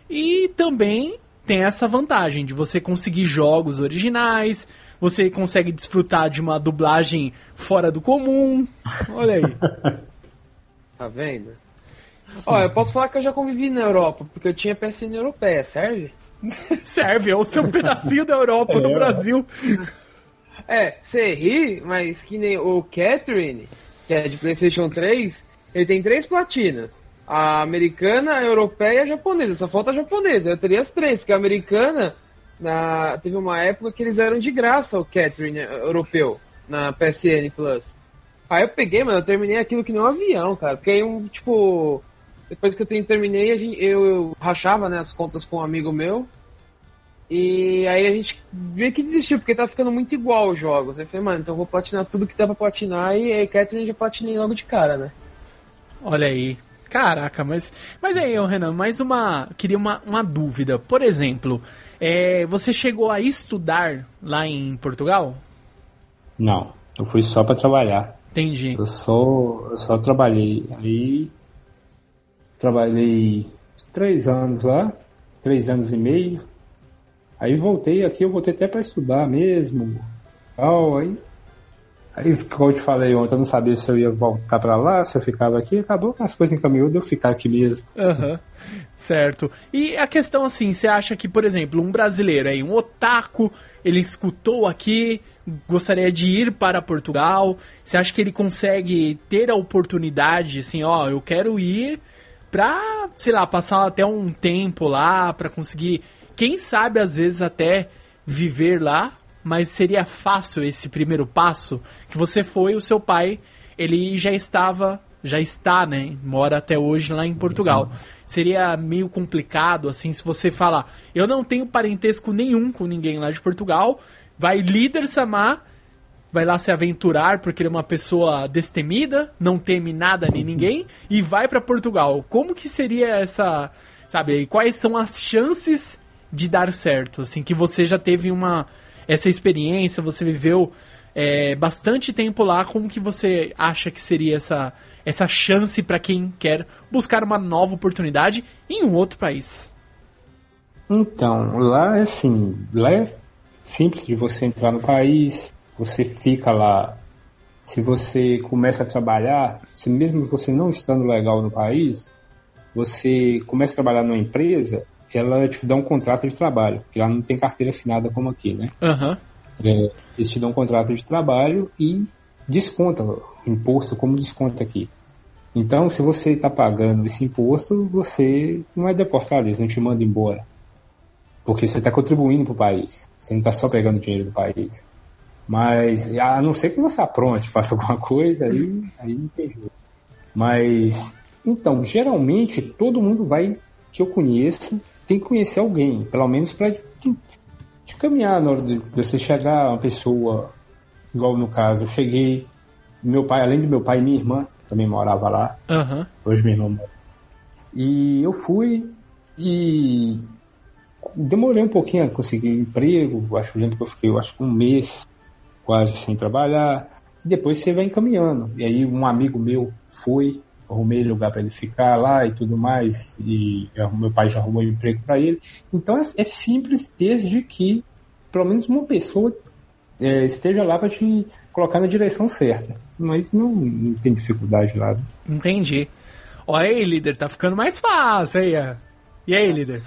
E também tem essa vantagem de você conseguir jogos originais, você consegue desfrutar de uma dublagem fora do comum. Olha aí. Tá vendo? Ó, eu posso falar que eu já convivi na Europa, porque eu tinha PSN europeia, serve? Serve, é o seu pedacinho da Europa, no É. Brasil. É, você ri, mas que nem o Catherine, que é de PlayStation 3, ele tem três platinas. A americana, a europeia e a japonesa. Só falta a japonesa. Eu teria as três, porque a americana, na... teve uma época que eles eram de graça o Catherine eh, europeu, na PSN Plus. Aí eu peguei, mano, eu terminei aquilo que nem um avião, cara. Porque aí, um, tipo, depois que eu terminei, eu, eu rachava né, as contas com um amigo meu. E aí a gente vê que desistiu, porque tá ficando muito igual os jogos. Eu falei, mano, então eu vou platinar tudo que dá pra platinar e aí Catherine já platinei logo de cara, né? Olha aí. Caraca, mas. Mas aí, Renan, mais uma. Queria uma, uma dúvida. Por exemplo, é, você chegou a estudar lá em Portugal? Não, eu fui só pra trabalhar. Entendi. Eu só, eu só trabalhei. Aí trabalhei três anos lá, três anos e meio. Aí voltei aqui, eu voltei até para estudar mesmo. Tal, aí, aí, como eu te falei ontem, eu não sabia se eu ia voltar para lá, se eu ficava aqui. Acabou que as coisas encaminhou de eu ficar aqui mesmo. Aham. Certo. E a questão assim, você acha que, por exemplo, um brasileiro aí, um otaku, ele escutou aqui, gostaria de ir para Portugal, você acha que ele consegue ter a oportunidade, assim, ó, eu quero ir pra, sei lá, passar até um tempo lá, pra conseguir, quem sabe às vezes até viver lá, mas seria fácil esse primeiro passo que você foi, o seu pai, ele já estava, já está, né, mora até hoje lá em Portugal. Seria meio complicado assim se você falar, eu não tenho parentesco nenhum com ninguém lá de Portugal, vai líder Samar vai lá se aventurar porque ele é uma pessoa destemida, não teme nada nem ninguém e vai pra Portugal. Como que seria essa, sabe, quais são as chances de dar certo, assim, que você já teve uma essa experiência, você viveu é, bastante tempo lá, como que você acha que seria essa essa chance pra quem quer buscar uma nova oportunidade em um outro país? Então, lá é assim, lá é simples de você entrar no país, você fica lá. Se você começa a trabalhar, se mesmo você não estando legal no país, você começa a trabalhar numa empresa, ela te dá um contrato de trabalho, porque lá não tem carteira assinada como aqui, né? Aham. É, eles te dão um contrato de trabalho e desconta o imposto como desconta aqui. Então, se você está pagando esse imposto, você não é deportado, eles não te mandam embora. Porque você está contribuindo para o país. Você não está só pegando dinheiro do país. Mas, a não ser que você apronte, faça alguma coisa, aí, aí não tem jeito. Mas, então, geralmente, todo mundo vai, que eu conheço, tem que conhecer alguém, pelo menos para de caminhar na hora de você chegar, uma pessoa, igual no caso, eu cheguei, meu pai, além do meu pai, minha irmã também morava lá, Aham. hoje minha irmã mora. E eu fui e demorei um pouquinho a conseguir emprego, acho lembro que eu fiquei, eu acho que um mês quase sem trabalhar, e depois você vai encaminhando. E aí um amigo meu foi, arrumei lugar para ele ficar lá e tudo mais, e eu- meu pai já arrumou um emprego para ele. Então é, é simples desde que pelo menos uma pessoa é, esteja lá para te colocar na direção certa. Mas não, não tem dificuldade lá. Entendi. Olha aí, líder, tá ficando mais fácil aí, ó. E aí, líder?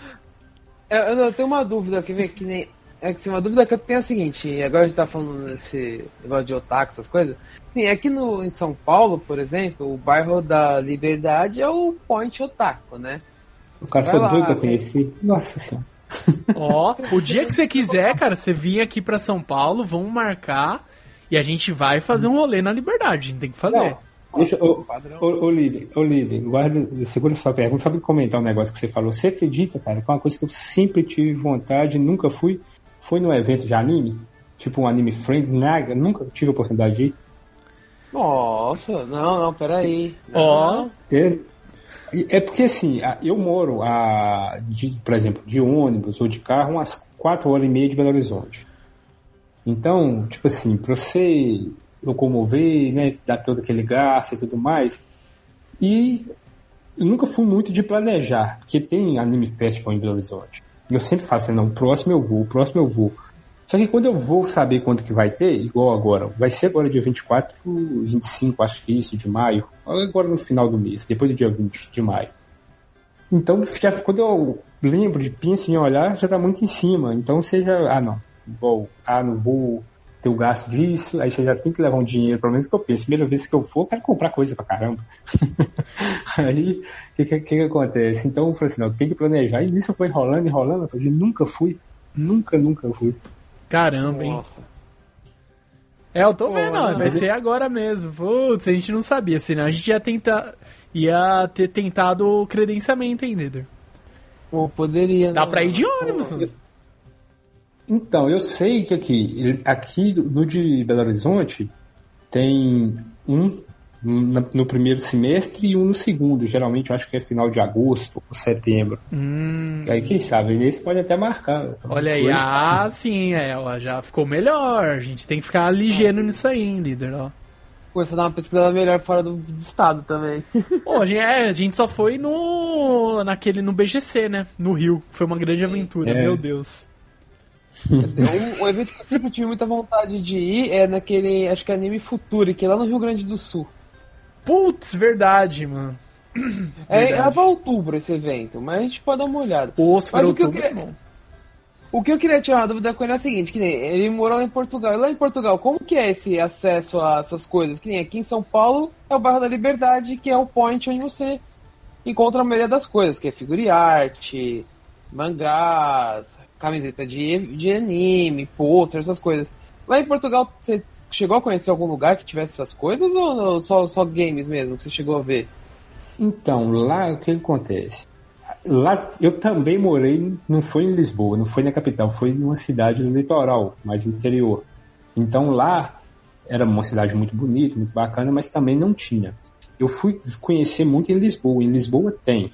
Eu, eu, eu tenho uma dúvida que vem que nem. É que uma dúvida que eu tenho é a seguinte, agora a gente tá falando desse negócio de otaku, essas coisas. Sim, aqui no, em São Paulo, por exemplo, o bairro da Liberdade é o Point Otaku, né? O cara foi doido pra você- conhecer. Nossa senhora. Ó, o dia que você quiser, cara, você vir aqui pra São Paulo, vamos marcar e a gente vai fazer um rolê na Liberdade. A gente tem que fazer. Deixa, ô, ô, ô, líder, ô, líder, guarda, segura sua pergunta, só pra comentar um negócio que você falou. Você acredita, cara, que é uma coisa que eu sempre tive vontade, nunca fui, foi num evento de anime, tipo um Anime Friends, nada, nunca tive a oportunidade de ir. Nossa, não, não, peraí. Ó, É, é porque assim, eu moro, a, de, por exemplo, de ônibus ou de carro, umas 4 horas e meia de Belo Horizonte. Então, tipo assim, pra você locomover, né, dar todo aquele gasto e tudo mais. E eu nunca fui muito de planejar, porque tem Anime Festival em Belo Horizonte. E eu sempre falo assim, não, o próximo eu vou, o próximo eu vou. Só que quando eu vou saber quanto que vai ter, igual agora, vai ser agora dia 24, 25, acho que isso, de maio, agora no final do mês, depois do dia 20 de maio. Então, já, quando eu lembro de penso em olhar, já tá muito em cima. Então, seja, ah, não, vou, ah, não vou ter o gasto disso, aí você já tem que levar um dinheiro, pelo menos que eu penso. Primeira vez que eu for, eu quero comprar coisa pra caramba. aí, o que, que, que, acontece? Então, eu falei assim, não, tem que planejar. E nisso foi enrolando, enrolando, eu nunca fui. Nunca, nunca fui. Caramba, hein? Nossa. É, eu tô Pô, vendo, ó, vai ser agora mesmo. Putz, a gente não sabia, senão a gente ia tentar. ia ter tentado o credenciamento hein, líder. Pô, poderia. Dá não, pra ir de ônibus. Pô, então, eu sei que aqui, aqui no de Belo Horizonte, tem um no primeiro semestre e um no segundo. Geralmente eu acho que é final de agosto ou setembro. Hum. Aí quem sabe, esse pode até marcar. Olha aí, ah, sim, é, ó, já ficou melhor. A gente tem que ficar ligeiro é. nisso aí, líder, ó. Pô, você dá uma pesquisada melhor fora do, do estado também. A gente, é, a gente só foi no. naquele no BGC, né? No Rio. Foi uma grande aventura, é. meu Deus. um, um, evento que eu sempre tive muita vontade de ir é naquele, acho que é Anime Future, que é lá no Rio Grande do Sul. Putz, verdade, mano. É, é pra outubro esse evento, mas a gente pode dar uma olhada. Ou se mas o que, queria, é o que eu queria tirar uma dúvida com ele é o seguinte, que nem ele morou lá em Portugal. E lá em Portugal, como que é esse acesso a essas coisas? Que nem aqui em São Paulo é o bairro da Liberdade, que é o point onde você encontra a maioria das coisas, que é figure arte, mangás, camiseta de, de anime, pôster, essas coisas. Lá em Portugal, você chegou a conhecer algum lugar que tivesse essas coisas ou só, só games mesmo que você chegou a ver? Então, lá o que acontece? Lá eu também morei, não foi em Lisboa, não foi na capital, foi em uma cidade do litoral, mais interior. Então lá era uma cidade muito bonita, muito bacana, mas também não tinha. Eu fui conhecer muito em Lisboa. Em Lisboa tem.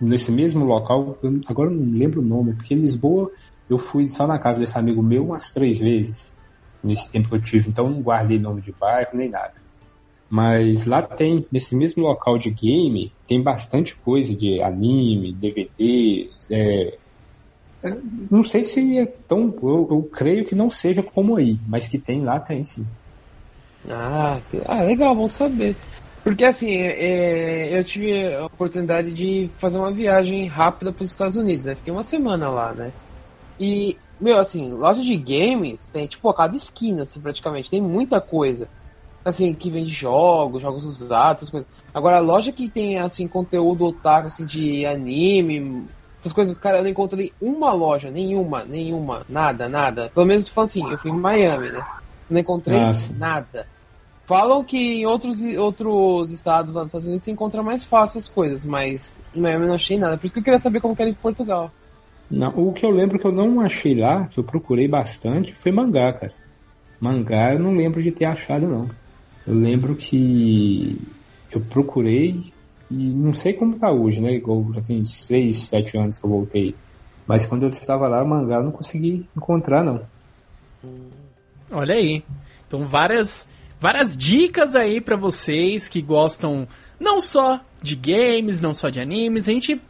Nesse mesmo local, agora não lembro o nome, porque em Lisboa eu fui só na casa desse amigo meu umas três vezes nesse tempo que eu tive, então não guardei nome de bairro nem nada. Mas lá tem, nesse mesmo local de game, tem bastante coisa de anime, DVDs. É... é não sei se é tão. Eu, eu, creio que não seja como aí, mas que tem lá, tem sim. Ah, ah legal, bom saber. Porque assim, é, eu tive a oportunidade de fazer uma viagem rápida para os Estados Unidos, né? Fiquei uma semana lá, né? E meu, assim, loja de games tem, tipo, a cada esquina, assim, praticamente. Tem muita coisa. Assim, que vende jogos, jogos usados, essas coisas. Agora, a loja que tem, assim, conteúdo otaku, assim, de anime, essas coisas, cara, eu não encontrei uma loja, nenhuma, nenhuma, nada, nada. Pelo menos, tipo assim, eu fui em Miami, né? Não encontrei Nossa. nada. Falam que em outros, outros estados lá dos Estados Unidos se encontra mais fácil as coisas, mas em Miami eu não achei nada. Por isso que eu queria saber como que era em Portugal. Não, o que eu lembro que eu não achei lá, que eu procurei bastante, foi mangá, cara. Mangá eu não lembro de ter achado, não. Eu lembro que eu procurei e não sei como tá hoje, né? Igual já tem 6, 7 anos que eu voltei. Mas quando eu estava lá, mangá eu não consegui encontrar, não. Olha aí. Então várias, várias dicas aí para vocês que gostam não só de games, não só de animes. A gente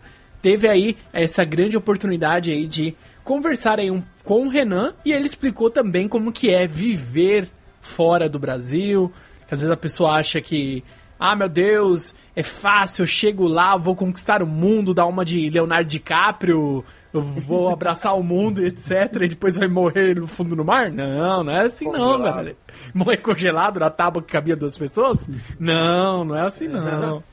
teve aí essa grande oportunidade aí de conversar aí um, com o Renan e ele explicou também como que é viver fora do Brasil. Que às vezes a pessoa acha que, ah meu Deus, é fácil, eu chego lá, vou conquistar o mundo, dar uma de Leonardo DiCaprio, eu vou abraçar o mundo, etc. E depois vai morrer no fundo do mar? Não, não é assim congelado. não, galera. Morrer congelado na tábua que cabia duas pessoas? Não, não é assim não.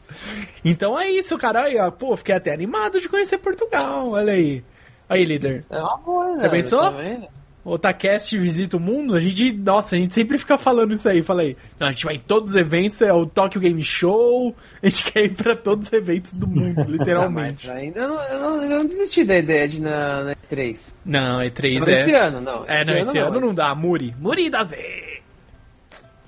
Então é isso, cara. Aí, ó, pô, fiquei até animado de conhecer Portugal. Olha aí. Aí, líder. É uma boa, né? Já pensou? Também. Otacast visita o mundo, a gente, nossa, a gente sempre fica falando isso aí. Falei, não, a gente vai em todos os eventos, é o Tokyo Game Show, a gente quer ir pra todos os eventos do mundo, literalmente. Não, ainda não, eu não, eu não desisti da ideia de na, na E3. Não, E3 não, é. Esse ano, não. É, não, esse, esse ano, não, não dá. Muri, Muri da Z.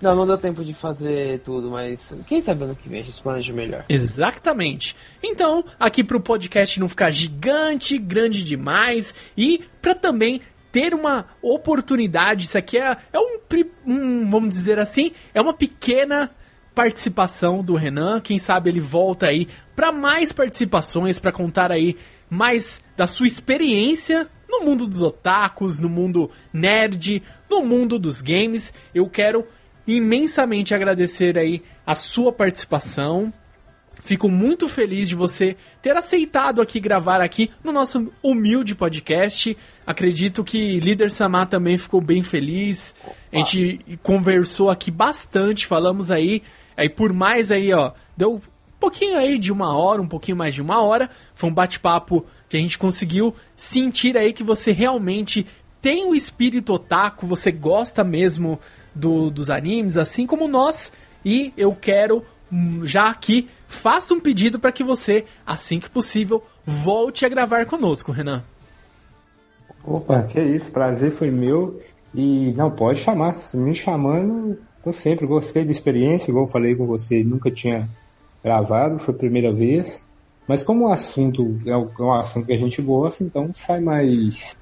Não, não deu tempo de fazer tudo, mas quem sabe ano que vem a gente planeja melhor. Exatamente. Então, aqui pro podcast não ficar gigante, grande demais e para também ter uma oportunidade, isso aqui é, é um, um, vamos dizer assim, é uma pequena participação do Renan. Quem sabe ele volta aí para mais participações, para contar aí mais da sua experiência no mundo dos otakus, no mundo nerd, no mundo dos games. Eu quero imensamente agradecer aí a sua participação. Fico muito feliz de você ter aceitado aqui gravar aqui no nosso humilde podcast. Acredito que líder Samar também ficou bem feliz. A gente conversou aqui bastante, falamos aí, aí por mais aí, ó, deu um pouquinho aí de uma hora, um pouquinho mais de uma hora. Foi um bate-papo que a gente conseguiu sentir aí que você realmente tem o espírito otaku, você gosta mesmo do, dos animes, assim como nós. E eu quero hum, já aqui faça um pedido para que você, assim que possível, volte a gravar conosco, Renan. Opa, que isso, prazer foi meu. E não, pode chamar, me chamando, eu sempre gostei da experiência, igual eu falei com você, nunca tinha gravado, foi a primeira vez. Mas como o assunto é um assunto que a gente gosta, então sai mais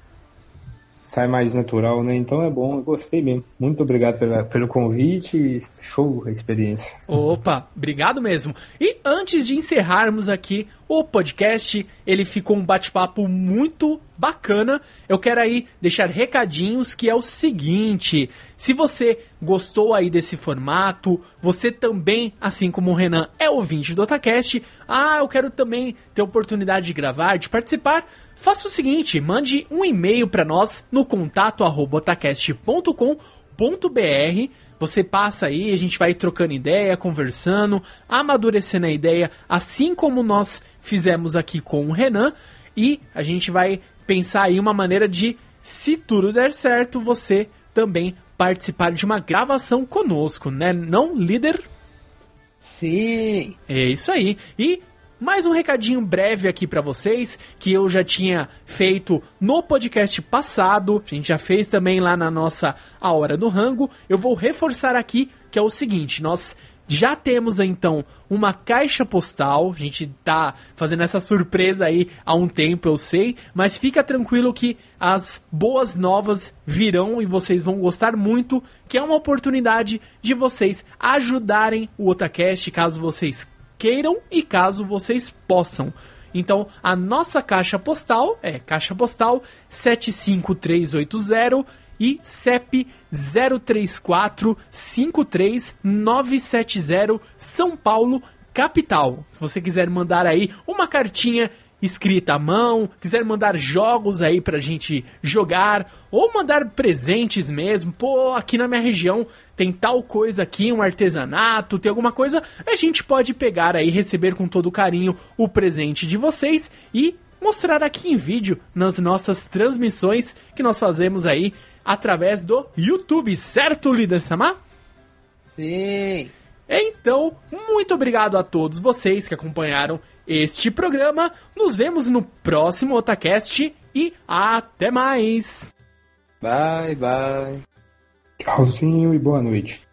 sai mais natural, né? Então é bom, eu gostei mesmo. Muito obrigado pela, pelo convite, show a experiência. Opa, obrigado mesmo. E antes de encerrarmos aqui o podcast, ele ficou um bate-papo muito bacana. Eu quero aí deixar recadinhos que é o seguinte: se você gostou aí desse formato, você também, assim como o Renan, é ouvinte do Otacast, ah, eu quero também ter oportunidade de gravar, de participar Faça o seguinte, mande um e-mail para nós no contato otacast.com.br. Você passa aí, a gente vai trocando ideia, conversando, amadurecendo a ideia, assim como nós fizemos aqui com o Renan, e a gente vai pensar aí uma maneira de, se tudo der certo, você também participar de uma gravação conosco, né? Não, líder? Sim. É isso aí. E mais um recadinho breve aqui para vocês, que eu já tinha feito no podcast passado, a gente já fez também lá na nossa A Hora do Rango. Eu vou reforçar aqui que é o seguinte, nós já temos então uma caixa postal, a gente tá fazendo essa surpresa aí há um tempo, eu sei, mas fica tranquilo que as boas novas virão e vocês vão gostar muito, que é uma oportunidade de vocês ajudarem o Otacast, caso vocês queiram e caso vocês possam. Então, a nossa caixa postal é caixa postal 75380 e CEP 034 53970 São Paulo, capital. Se você quiser mandar aí uma cartinha escrita à mão, quiser mandar jogos aí pra gente jogar, ou mandar presentes mesmo, pô, aqui na minha região tem tal coisa aqui, um artesanato, tem alguma coisa, a gente pode pegar aí, receber com todo carinho o presente de vocês e mostrar aqui em vídeo nas nossas transmissões que nós fazemos aí através do YouTube, certo, líder Samar? Sim. Então, muito obrigado a todos vocês que acompanharam este programa. Nos vemos no próximo Otacast e até mais! Bye, bye. Tchauzinho e boa noite.